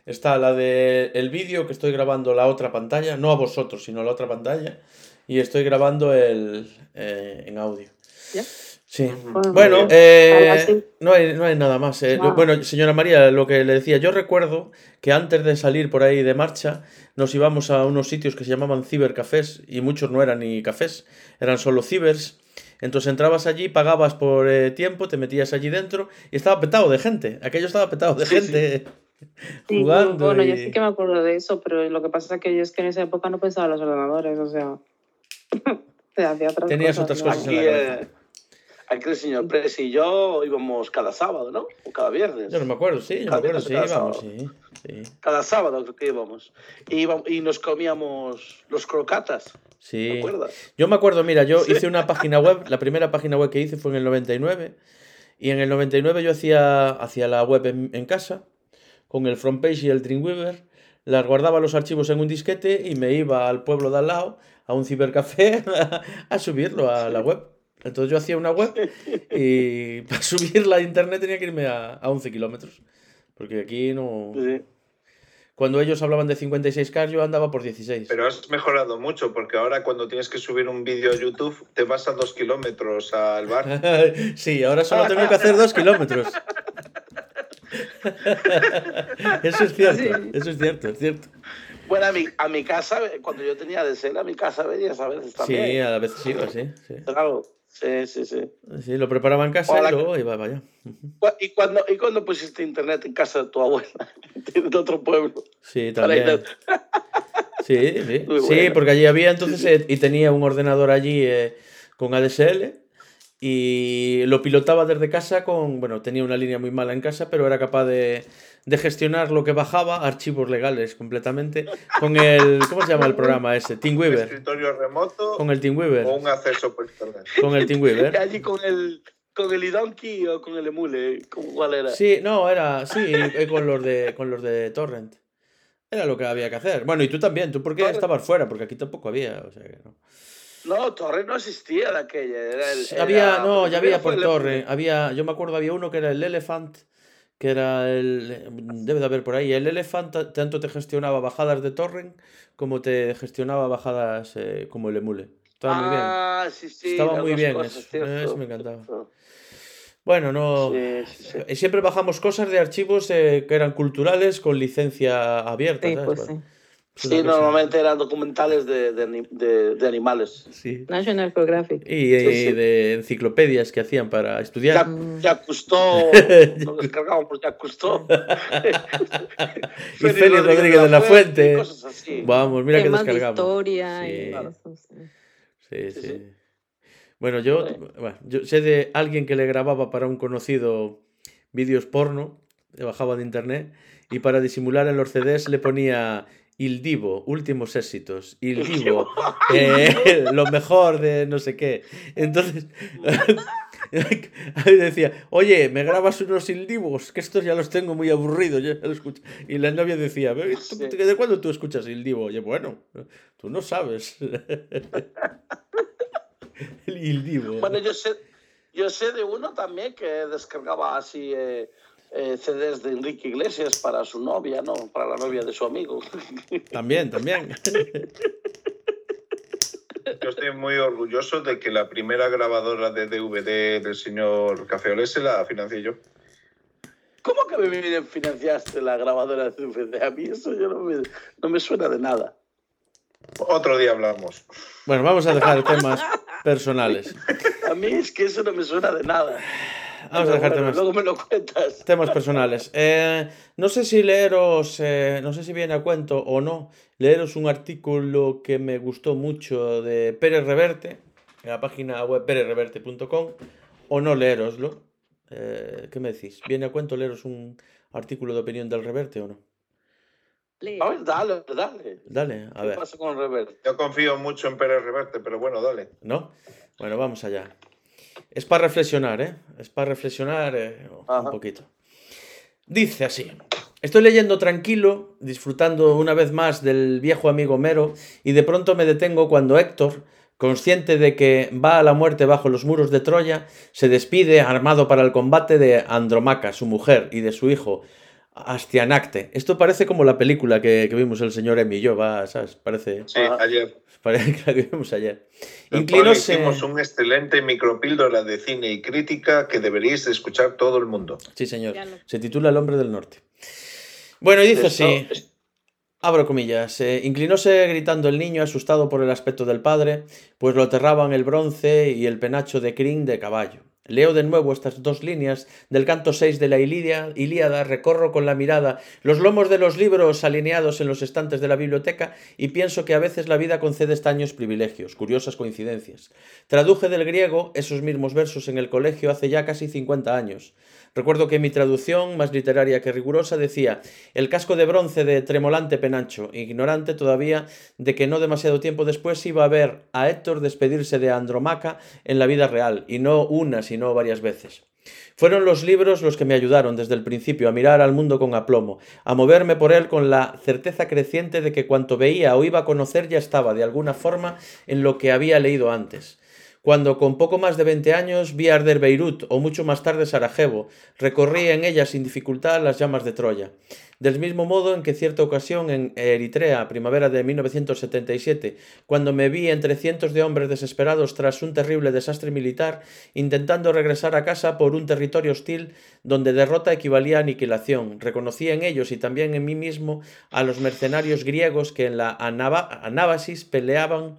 Está la de el vídeo que estoy grabando la otra pantalla, no a vosotros, sino la otra pantalla. Y estoy grabando el eh, en audio. ¿Ya? Sí. Ujú. Bueno, eh, no, hay, no hay nada más. eh. Bueno, señora María, lo que le decía, yo recuerdo que antes de salir por ahí de marcha, nos íbamos a unos sitios que se llamaban cibercafés y muchos no eran ni cafés, eran solo cibers. Entonces entrabas allí, pagabas por eh, tiempo, te metías allí dentro y estaba petado de gente. Aquello estaba petado de Sí, gente Sí, jugando. bueno, yo y- sí que me acuerdo de eso, pero lo que pasa es que yo es que en esa época no pensaba en los ordenadores, o sea. hacía otras Tenías cosas, otras ¿no? cosas en Aquí, la cabeza. eh, aquí el señor Presi y yo íbamos cada sábado, ¿no? O cada viernes. Yo no me acuerdo, sí, yo me Cada acuerdo, viernes o sí, cada íbamos, sábado. sí. Sí. Cada sábado creo que íbamos. Y, íbamos- y nos comíamos los crocatas, ¿te sí. acuerdas? Yo me acuerdo, mira, yo hice una página web, la primera página web que hice fue en el 99, y en el 99 yo hacía, hacía la web en, en casa, con el frontpage y el Dreamweaver, las guardaba los archivos en un disquete y me iba al pueblo de al lado, a un cibercafé, a, a subirlo a la web. Entonces yo hacía una web y para subirla a internet tenía que irme a, a 11 kilómetros, porque aquí no... Sí. Cuando ellos hablaban de 56K yo andaba por 16. Pero has mejorado mucho, porque ahora cuando tienes que subir un vídeo a YouTube, te vas a dos kilómetros al bar. sí, ahora solo tengo que hacer dos kilómetros. eso es cierto, Sí. eso es cierto, es cierto. Bueno, a mi, a mi casa, cuando yo tenía de ser, a mi casa venías a veces Sí, también. a veces iba, sí, sí. Claro. Sí, sí, sí. Sí, lo preparaba en casa Hola. y luego iba para allá. ¿Y cuando, ¿Y cuando pusiste internet en casa de tu abuela? De otro pueblo. Sí, también. Sí, sí. Sí, porque allí había entonces eh, y tenía un ordenador allí eh, con ADSL y lo pilotaba desde casa con, bueno, tenía una línea muy mala en casa, pero era capaz de, de gestionar lo que bajaba, archivos legales completamente, con el, ¿cómo se llama el programa ese? TeamWeaver. escritorio remoto Con el o TeamWeaver. un acceso por internet. Con el Y TeamWeaver. allí con el, con el iDonkey o con el emule. ¿cómo- ¿Cuál era? Sí, no, era, sí, con los de, con los de Torrent. Era lo que había que hacer. Bueno, y tú también, tú porque estabas fuera, porque aquí tampoco había, o sea que no. No, Torre no existía de aquella. Era el, era- Había, no, ya había por el torre. Había, yo me acuerdo, había uno que era el Elephant, que era el. Debe de haber por ahí. El Elephant ta- tanto te gestionaba bajadas de torrent como te gestionaba bajadas eh, como el emule. Estaba muy bien. Ah, sí, sí. Estaba muy bien cosas, eso. cierto, Eso me encantaba. cierto. Bueno, no. Sí, sí, sí. eh, Siempre bajamos cosas de archivos eh, que eran culturales con licencia abierta. Sí, ¿sabes? pues Bueno, sí. normalmente eran documentales de, de, de- de animales. Sí. National Geographic. Y, Sí, sí. de enciclopedias que hacían para estudiar. Ya Cousteau, nos descargábamos ya Cousteau. Y Félix Rodríguez de la Fuente. y cosas así. Vamos, mira que de descargamos. historia Sí. y sí. Sí, Sí, sí. sí. Bueno, yo, bueno, yo sé de alguien que le grababa para un conocido vídeos porno, le bajaba de internet, y para disimular en los CDs le ponía Il Divo, últimos éxitos, Il Divo, eh, lo mejor de no sé qué. Entonces, decía, oye, ¿me grabas unos Il Divos? Que estos ya los tengo muy aburridos. ya lo escucho". Y la novia decía, "¿Pero ¿tú- Sí. ¿de cuándo tú escuchas Il Divo? Oye, bueno, tú no sabes. El Il Divo. Bueno, yo sé, yo sé de uno también que descargaba así eh, eh, CDs de Enrique Iglesias para su novia, ¿no? Para la novia de su amigo. También, también. Yo estoy muy orgulloso de que la primera grabadora de DVD del señor Café Olese la financié yo. ¿Cómo que me financiaste la grabadora de DVD? A mí eso yo no me, no me suena de nada. Otro día hablamos. Bueno, vamos a dejar temas personales. A mí es que eso no me suena de nada. Vamos a dejar bueno, temas, Luego me lo cuentas. temas personales. Eh, no sé si leeros, eh, no sé si viene a cuento o no, leeros un artículo que me gustó mucho de Pérez Reverte, en la página web perezreverte.com, o no leeroslo. Eh, ¿Qué me decís? ¿Viene a cuento leeros un artículo de opinión del Reverte o no? A ver, dale, dale. Dale, a ¿Qué ver. pasa con Reverte? Yo confío mucho en Pérez Reverte, pero bueno, dale. ¿No? Bueno, vamos allá. Es para reflexionar, ¿eh? Es para reflexionar eh, un poquito. Dice así. Estoy leyendo tranquilo, disfrutando una vez más del viejo amigo Homero, y de pronto me detengo cuando Héctor, consciente de que va a la muerte bajo los muros de Troya, se despide armado para el combate de Andromaca, su mujer, y de su hijo, Astianacte. Esto parece como la película que, que vimos el señor Emi y yo, va, ¿sabes? Parece, Sí, ayer. Parece que la que vimos ayer. Inclinóse... Hicimos un excelente micropíldora de cine y crítica que deberíais de escuchar todo el mundo. Sí, señor. Se titula El hombre del norte. Bueno, y dice Esto- así, abro comillas, eh, inclinóse gritando el niño asustado por el aspecto del padre, pues lo aterraban el bronce y el penacho de crin de caballo. Leo de nuevo estas dos líneas del canto 6 de la Ilíada, recorro con la mirada los lomos de los libros alineados en los estantes de la biblioteca y pienso que a veces la vida concede extraños privilegios, curiosas coincidencias. Traduje del griego esos mismos versos en el colegio hace ya casi 50 años. Recuerdo que mi traducción, más literaria que rigurosa, decía el casco de bronce de tremolante penacho, ignorante todavía de que no demasiado tiempo después iba a ver a Héctor despedirse de Andromaca en la vida real, y no una, sino varias veces. Fueron los libros los que me ayudaron desde el principio a mirar al mundo con aplomo, a moverme por él con la certeza creciente de que cuanto veía o iba a conocer ya estaba, de alguna forma, en lo que había leído antes. Cuando con poco más de 20 años vi arder Beirut o mucho más tarde Sarajevo, recorrí en ella sin dificultad las llamas de Troya. Del mismo modo en que cierta ocasión en Eritrea, primavera de 1977, cuando me vi entre cientos de hombres desesperados tras un terrible desastre militar, intentando regresar a casa por un territorio hostil donde derrota equivalía a aniquilación, reconocí en ellos y también en mí mismo a los mercenarios griegos que en la Anábasis peleaban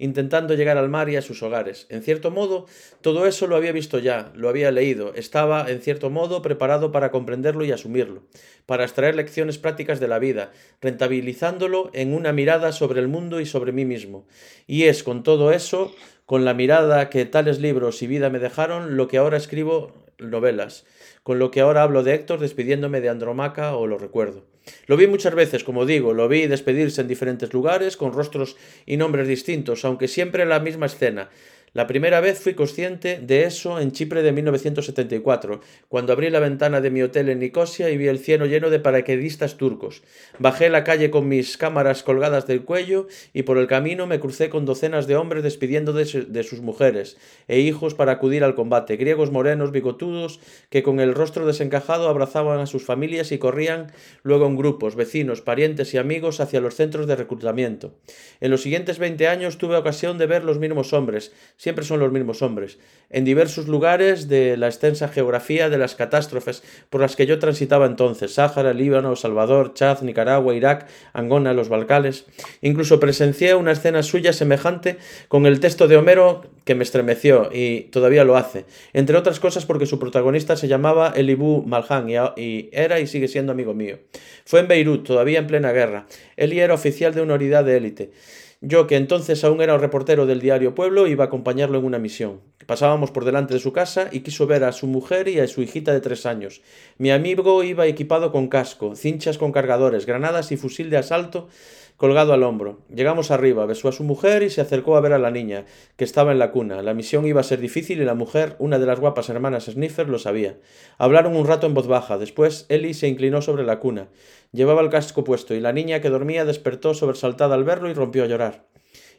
intentando llegar al mar y a sus hogares. En cierto modo, todo eso lo había visto ya, lo había leído, estaba, en cierto modo, preparado para comprenderlo y asumirlo, para extraer lecciones prácticas de la vida, rentabilizándolo en una mirada sobre el mundo y sobre mí mismo. Y es con todo eso, con la mirada que tales libros y vida me dejaron, lo que ahora escribo novelas, con lo que ahora hablo de Héctor despidiéndome de Andromaca o lo recuerdo. Lo vi muchas veces, como digo, lo vi despedirse en diferentes lugares, con rostros y nombres distintos, aunque siempre la misma escena. La primera vez fui consciente de eso en Chipre de 1974, cuando abrí la ventana de mi hotel en Nicosia y vi el cielo lleno de paracaidistas turcos. Bajé la calle con mis cámaras colgadas del cuello y por el camino me crucé con docenas de hombres despidiendo de, de sus mujeres e hijos para acudir al combate, griegos morenos bigotudos que con el rostro desencajado abrazaban a sus familias y corrían luego en grupos, vecinos, parientes y amigos hacia los centros de reclutamiento. En los siguientes 20 años tuve ocasión de ver los mismos hombres, siempre son los mismos hombres, en diversos lugares de la extensa geografía de las catástrofes por las que yo transitaba entonces, Sáhara, Líbano, Salvador, Chad, Nicaragua, Irak, Angona, los Balcanes. Incluso presencié una escena suya semejante con el texto de Homero que me estremeció y todavía lo hace, entre otras cosas porque su protagonista se llamaba Elibú Malhan y era y sigue siendo amigo mío. Fue en Beirut, todavía en plena guerra. Eli era oficial de una unidad de élite. Yo, que entonces aún era un reportero del diario Pueblo, iba a acompañarlo en una misión. Pasábamos por delante de su casa y quiso ver a su mujer y a su hijita de tres años. Mi amigo iba equipado con casco, cinchas con cargadores, granadas y fusil de asalto colgado al hombro. Llegamos arriba, besó a su mujer y se acercó a ver a la niña, que estaba en la cuna. La misión iba a ser difícil y la mujer, una de las guapas hermanas Sniffer, lo sabía. Hablaron un rato en voz baja. Después, Ellie se inclinó sobre la cuna. Llevaba el casco puesto y la niña que dormía despertó sobresaltada al verlo y rompió a llorar.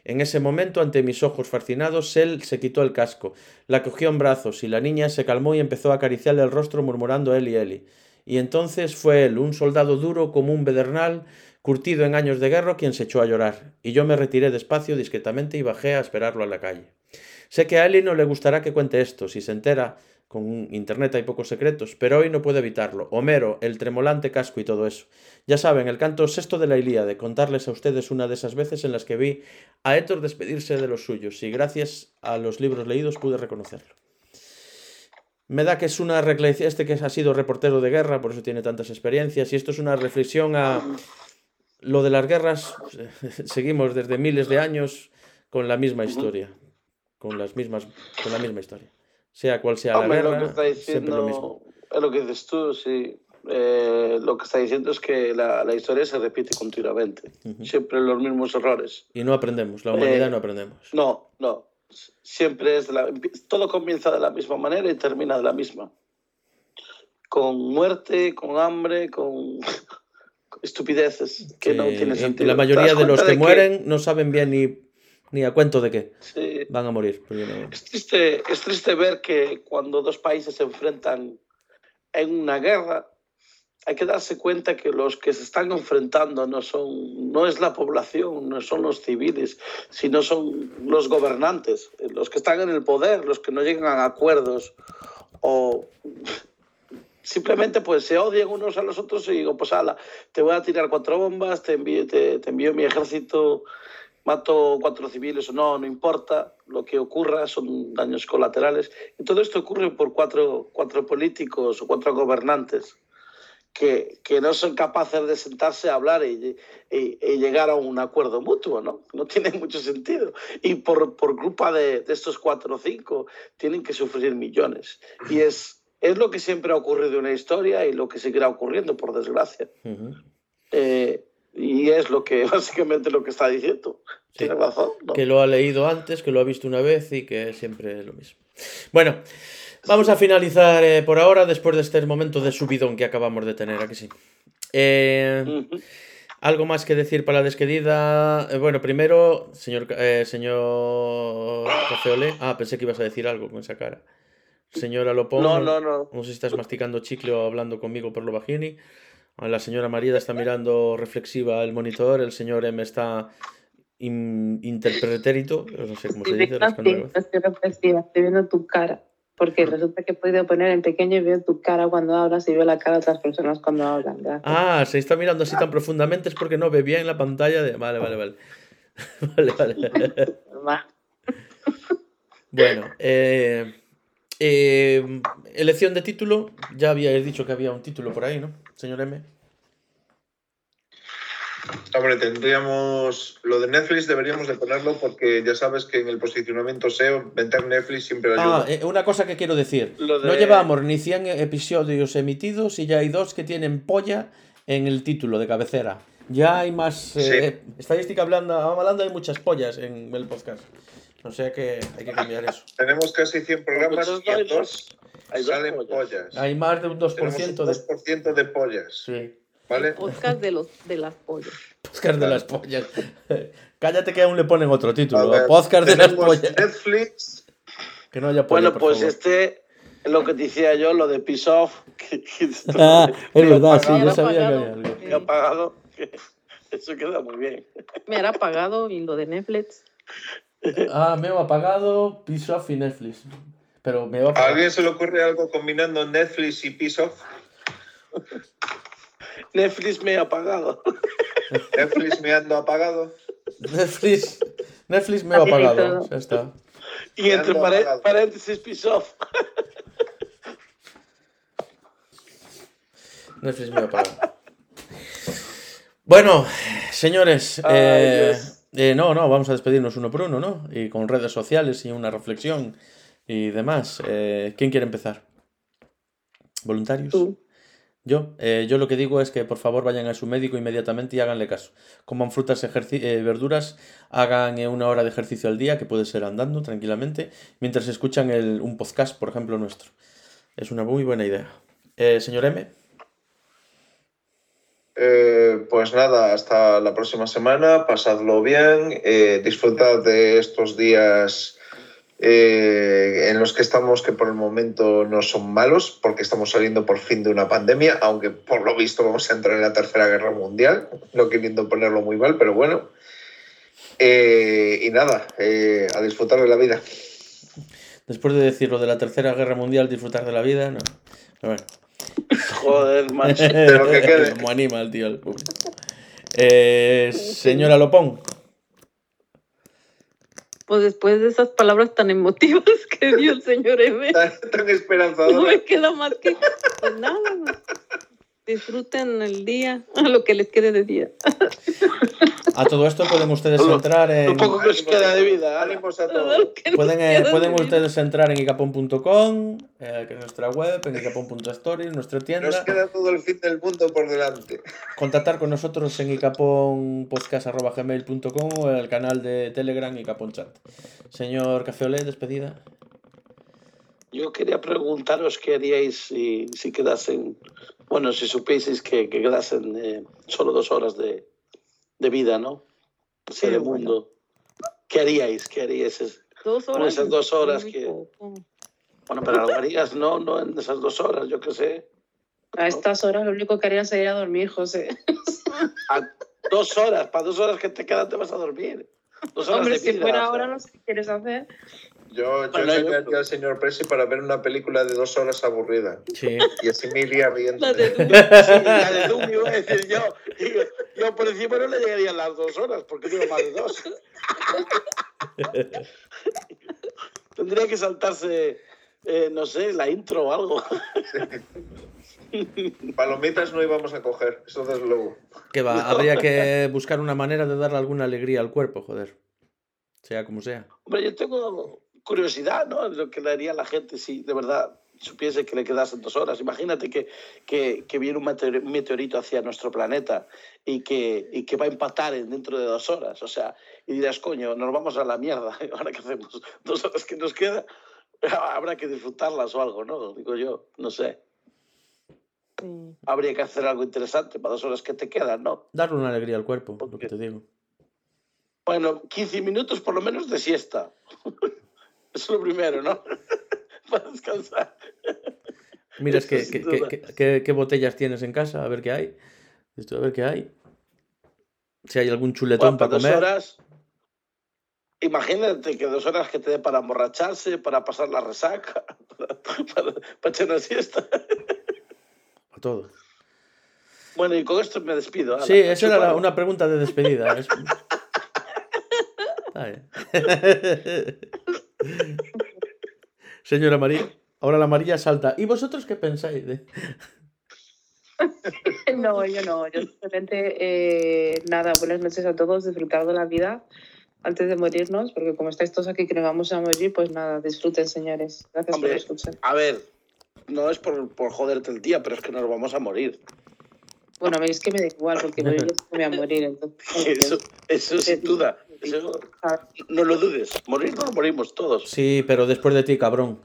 En ese momento, ante mis ojos fascinados, él se quitó el casco, la cogió en brazos y la niña se calmó y empezó a acariciarle el rostro murmurando Eli, Eli. Y entonces fue él, un soldado duro como un pedernal, curtido en años de guerra, quien se echó a llorar. Y yo me retiré despacio, discretamente, y bajé a esperarlo a la calle. Sé que a Eli no le gustará que cuente esto, si se entera. Con internet hay pocos secretos, pero hoy no puedo evitarlo. Homero, el tremolante casco y todo eso. Ya saben, el canto sexto de la Ilíada, contarles a ustedes una de esas veces en las que vi a Héctor despedirse de los suyos y gracias a los libros leídos pude reconocerlo. Me da que es una este que ha sido reportero de guerra, por eso tiene tantas experiencias, y esto es una reflexión a lo de las guerras. Seguimos desde miles de años con la misma historia, con las mismas, con la misma historia. Sea cual sea la Hombre, lo que guerra, está siempre lo mismo. diciendo es lo que dices tú, sí. eh, lo que está diciendo es que la, la historia se repite continuamente. Ujú. Siempre los mismos errores. Y no aprendemos, la humanidad Eh, no aprendemos. No, no. Siempre es de la- todo comienza de la misma manera y termina de la misma. Con muerte, con hambre, con estupideces que no tienen sentido. La ¿Te mayoría de los que mueren no saben bien ni, ni a cuento de qué Sí. van a morir. no- Es triste, es triste ver que cuando dos países se enfrentan en una guerra, hay que darse cuenta que los que se están enfrentando no son, no es la población, no son los civiles, sino son los gobernantes, los que están en el poder, los que no llegan a acuerdos o simplemente pues se odian unos a los otros y digo, pues ala, te voy a tirar cuatro bombas, te envío, te, envío mi ejército, mato cuatro civiles o no, no importa, lo que ocurra son daños colaterales. Y todo esto ocurre por cuatro, cuatro políticos o cuatro gobernantes que, que no son capaces de sentarse a hablar y, y- y llegar a un acuerdo mutuo, ¿no? No tiene mucho sentido. Y por, por culpa de, de estos cuatro o cinco tienen que sufrir millones. Y es, es lo que siempre ha ocurrido en la historia y lo que seguirá ocurriendo, por desgracia. Eh, y es lo que básicamente lo que está diciendo. Tiene razón. ¿no? Que lo ha leído antes, que lo ha visto una vez y que siempre es lo mismo. Bueno, vamos a finalizar eh, por ahora después de este momento de subidón que acabamos de tener, aquí sí. Eh. ¿Algo más que decir para la despedida? Eh, bueno, primero, señor, señor. Ah, pensé que ibas a decir algo con esa cara. Señora Lopón. No, no, no. No sé si estás masticando chicle o hablando conmigo por lo bajini. A La señora María está mirando reflexiva el monitor. El señor M está in- interpretérito. No sé cómo se dice. cabeza. estoy reflexiva, estoy viendo tu cara. Porque resulta que he podido poner en pequeño y veo tu cara cuando hablas y veo la cara de otras personas cuando hablan. Gracias. Ah, se está mirando así tan profundamente es porque no ve bien la pantalla de... Vale, vale, vale. Vale, vale. Va. Bueno, eh, eh, elección de título. Ya habíais dicho que había un título por ahí, ¿no? Señor M. Hombre, tendríamos. Lo de Netflix deberíamos de ponerlo porque ya sabes que en el posicionamiento SEO meter Netflix siempre ayuda. Ah, eh, una cosa que quiero decir. No llevamos ni 100 episodios emitidos y ya hay dos que tienen polla en el título de cabecera. Ya hay más eh, estadística hablando, hablando, hay muchas pollas en el podcast. O sea que hay que cambiar eso. Tenemos casi 100 programas y a dos salen pollas. pollas. Hay más de un 2% Tenemos un de 2% de pollas. sí, ¿Vale? Podcast de los de las pollas. podcast de las pollas. Cállate que aún le ponen otro título. ver, Podcast de las pollas. Netflix. Que no haya polla, Bueno, pues favor. este es lo que decía yo, lo de Piss Off, que, que Ah, es me verdad, sí, yo sabía que había algo. me ha pagado. Eso queda muy bien. Me hará pagado y lo de Netflix. Ah, me ha apagado Piece Off y Netflix. Pero me va a ¿A alguien se le ocurre algo combinando Netflix y Piece Off? Netflix me ha pagado. Netflix me ando apagado. Netflix, Netflix me ha apagado. Ya está. Y entre apagado. paréntesis Piss Off. Netflix me ha apagado. Bueno, señores, Ay, eh, Dios. Eh, no, no, vamos a despedirnos uno por uno, ¿no? Y con redes sociales y una reflexión y demás. Eh, ¿Quién quiere empezar? ¿Voluntarios? Tú. Yo, eh, yo lo que digo es que por favor vayan a su médico inmediatamente y háganle caso. Coman frutas, eh, verduras, hagan eh, una hora de ejercicio al día, que puede ser andando tranquilamente, mientras escuchan el- un podcast, por ejemplo, nuestro. Es una muy buena idea. Eh, señor M, Eh, pues nada, hasta la próxima semana. Pasadlo bien. eh, disfrutad de estos días eh, en los que estamos, que por el momento no son malos, porque estamos saliendo por fin de una pandemia, aunque por lo visto vamos a entrar en la Tercera Guerra Mundial, no queriendo ponerlo muy mal, pero bueno. Y nada, a disfrutar de la vida. después de decir lo de la Tercera Guerra Mundial, disfrutar de la vida, no. Pero bueno. Joder, macho. lo que quede. Como anima el tío, el público. Eh, señora Lopón, Pues después de esas palabras tan emotivas que dio el señor M, Tan, tan no esperanzadora. me queda más que pues nada. Disfruten el día, lo que les quede de día. A todo esto pueden ustedes entrar Lo en. poco que os queda de vida. Ánimos a todos. Pueden, eh, pueden ustedes entrar en icapon.com, eh, que es nuestra web, en icapon.story, nuestra Nos tienda. queda todo el fin del mundo por delante. Contactar con nosotros en icaponpodcast.gmail.com o en el canal de Telegram Icaponchat. Señor Cafeolé, despedida. Yo quería preguntaros qué haríais si, si quedasen, bueno, si supieseis que, que quedasen eh, solo dos horas de, de vida, ¿no? Sí, de bueno. mundo. ¿Qué haríais? ¿Qué haríais? Es- Dos Con horas. esas dos horas que- poco. Bueno, pero algo harías, ¿no? No en esas dos horas, yo qué sé. A estas horas lo único que haría sería dormir, José. A dos horas, para dos horas que te quedan te vas a dormir. Dos horas Hombre, de si vida, fuera o sea. ahora no sé qué quieres hacer. Yo, yo Bueno, yo- al señor Presi para ver una película de dos horas aburrida. Sí. Y así me iría riendo. La de Sí, la de iba a decir yo. Y yo, yo por encima no le llegaría las dos horas, porque tengo más de dos. Tendría que saltarse, eh, no sé, la intro o algo. Palomitas no íbamos a coger, eso desde luego. Que va, habría que buscar una manera de darle alguna alegría al cuerpo, joder. Sea como sea. Hombre, yo tengo curiosidad, ¿no? Lo que le haría a la gente si de verdad supiese que le quedasen dos horas. Imagínate que, que, que viene un meteor- meteorito hacia nuestro planeta y que, y que va a empatar en dentro de dos horas. O sea, y dirás, coño, nos vamos a la mierda. ¿Ahora qué hacemos? Dos horas que nos queda, habrá que disfrutarlas o algo, ¿no? Digo yo, no sé. Sí. Habría que hacer algo interesante para dos horas que te quedan, ¿no? Darle una alegría al cuerpo, lo que te digo. Bueno, 15 minutos por lo menos de siesta. Es lo primero, ¿no? para descansar. Mira, es que, Eso sin que- que- duda. que- que- qué botellas tienes en casa, a ver qué hay. Esto, a ver qué hay. Si hay algún chuletón Bueno, para para dos comer. horas. Imagínate que dos horas que te dé para emborracharse, para pasar la resaca, para, para- para echar una siesta. A todo. Bueno, y con esto me despido. ala, Sí, esa era la- una pregunta de despedida. es-. Señora María, ahora la María salta. ¿Y vosotros qué pensáis? de- No, yo no. Yo simplemente, eh, nada, buenas noches a todos, disfrutar de la vida antes de morirnos, porque como estáis todos aquí que nos vamos a morir, pues nada, disfruten, señores. Gracias Hombre. por escuchar. A ver, no es por, por joderte el día, pero es que nos vamos a morir. Bueno, a mí es que me da igual, porque que me voy a morir, entonces... Eso, eso sin duda. Eso no lo dudes. Morir nos morimos todos. Sí, pero después de ti, cabrón.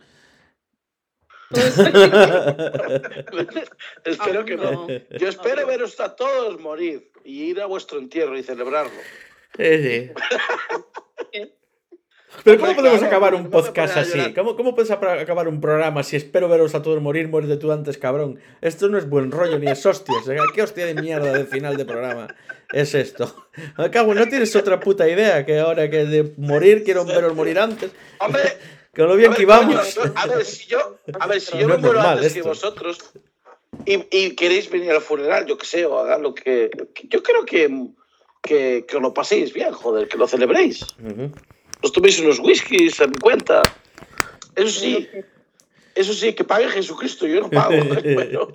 espero que no. no. Yo espero veros a todos morir y ir a vuestro entierro y celebrarlo. Eh, sí. Pero ¿cómo podemos claro, acabar un podcast así? ¿Cómo, ¿Cómo puedes acabar un programa si espero veros a todos morir, muerte tú antes, cabrón? Esto no es buen rollo ni es hostias. ¿eh? ¿Qué hostia de mierda de final de programa es esto? Al cabo, ¿no tienes otra puta idea que ahora que de morir quiero veros morir antes? Hombre, Con lo bien que íbamos. a ver, si yo, a ver, si yo No me muero antes que vosotros y, y queréis venir al funeral, yo que sé, o hagan lo que. que- Yo creo que, que, que os lo paséis bien, joder, que lo celebréis. Os toméis unos whiskies a mi cuenta. Eso sí, eso sí, que pague Jesucristo, yo no pago. Bueno,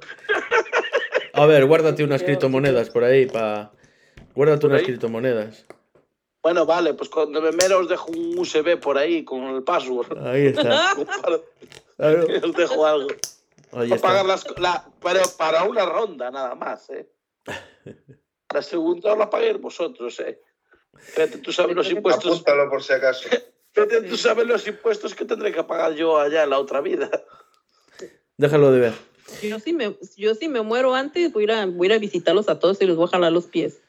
A ver, guárdate unas criptomonedas por ahí para... Guárdate unas ahí. criptomonedas. bueno, vale, pues cuando me mero os dejo un USB por ahí con el password. Ahí está. Claro. os dejo algo. Ahí Para pagar está. las, la, pero para una ronda nada más, ¿eh? La segunda os la pagáis vosotros, ¿eh? Fíjate, tú sabes los impuestos. Apúntalo por si acaso. Fíjate, tú sabes los impuestos que tendré que pagar yo allá en la otra vida. Déjalo de ver. Yo sí me, yo sí me muero antes, voy a, ir a, voy a visitarlos a todos y les voy a jalar los pies.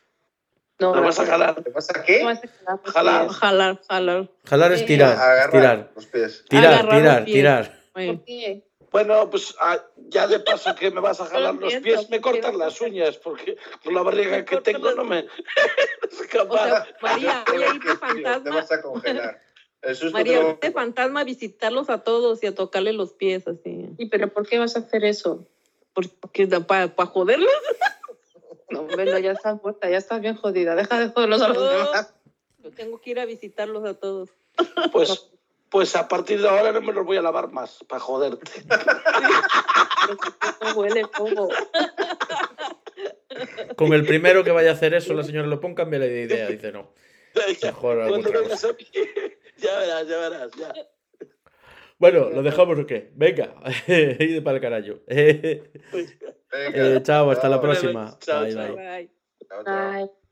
No, ¿Lo vas a jalar? ¿Te vas a qué? vas a quedar, Jalar. Jalar, jalar. Jalar es tirar. Agarrar Tirar. los pies. Tirar, Agarrar tirar, pies. tirar. Bueno, ¿por qué? Bueno, pues ah, ya de paso que me vas a jalar los pies, me cortan las uñas, porque con la barriga que tengo no me... o sea, María, voy a ir de Tío, Te fantasma. vas a congelar. María, voy de fantasma a visitarlos a todos y a tocarle los pies así. ¿Y pero por qué vas a hacer eso? Porque para joderlos. No, hombre, no, ya estás muerta, ya estás bien jodida. Deja de joderlos a los demás. Yo tengo que ir a visitarlos a todos. Pues, pues a partir de ahora no me los voy a lavar más, para joderte. No huele poco. con el primero que vaya a hacer eso, la señora Lopón cambia la idea. Dice, no. Mejor algo ya verás, ya verás, ya. Bueno, ¿lo dejamos o qué? Venga, ide para el carajo. Eh, chao, hasta la próxima. Chao, Bye, chao. bye.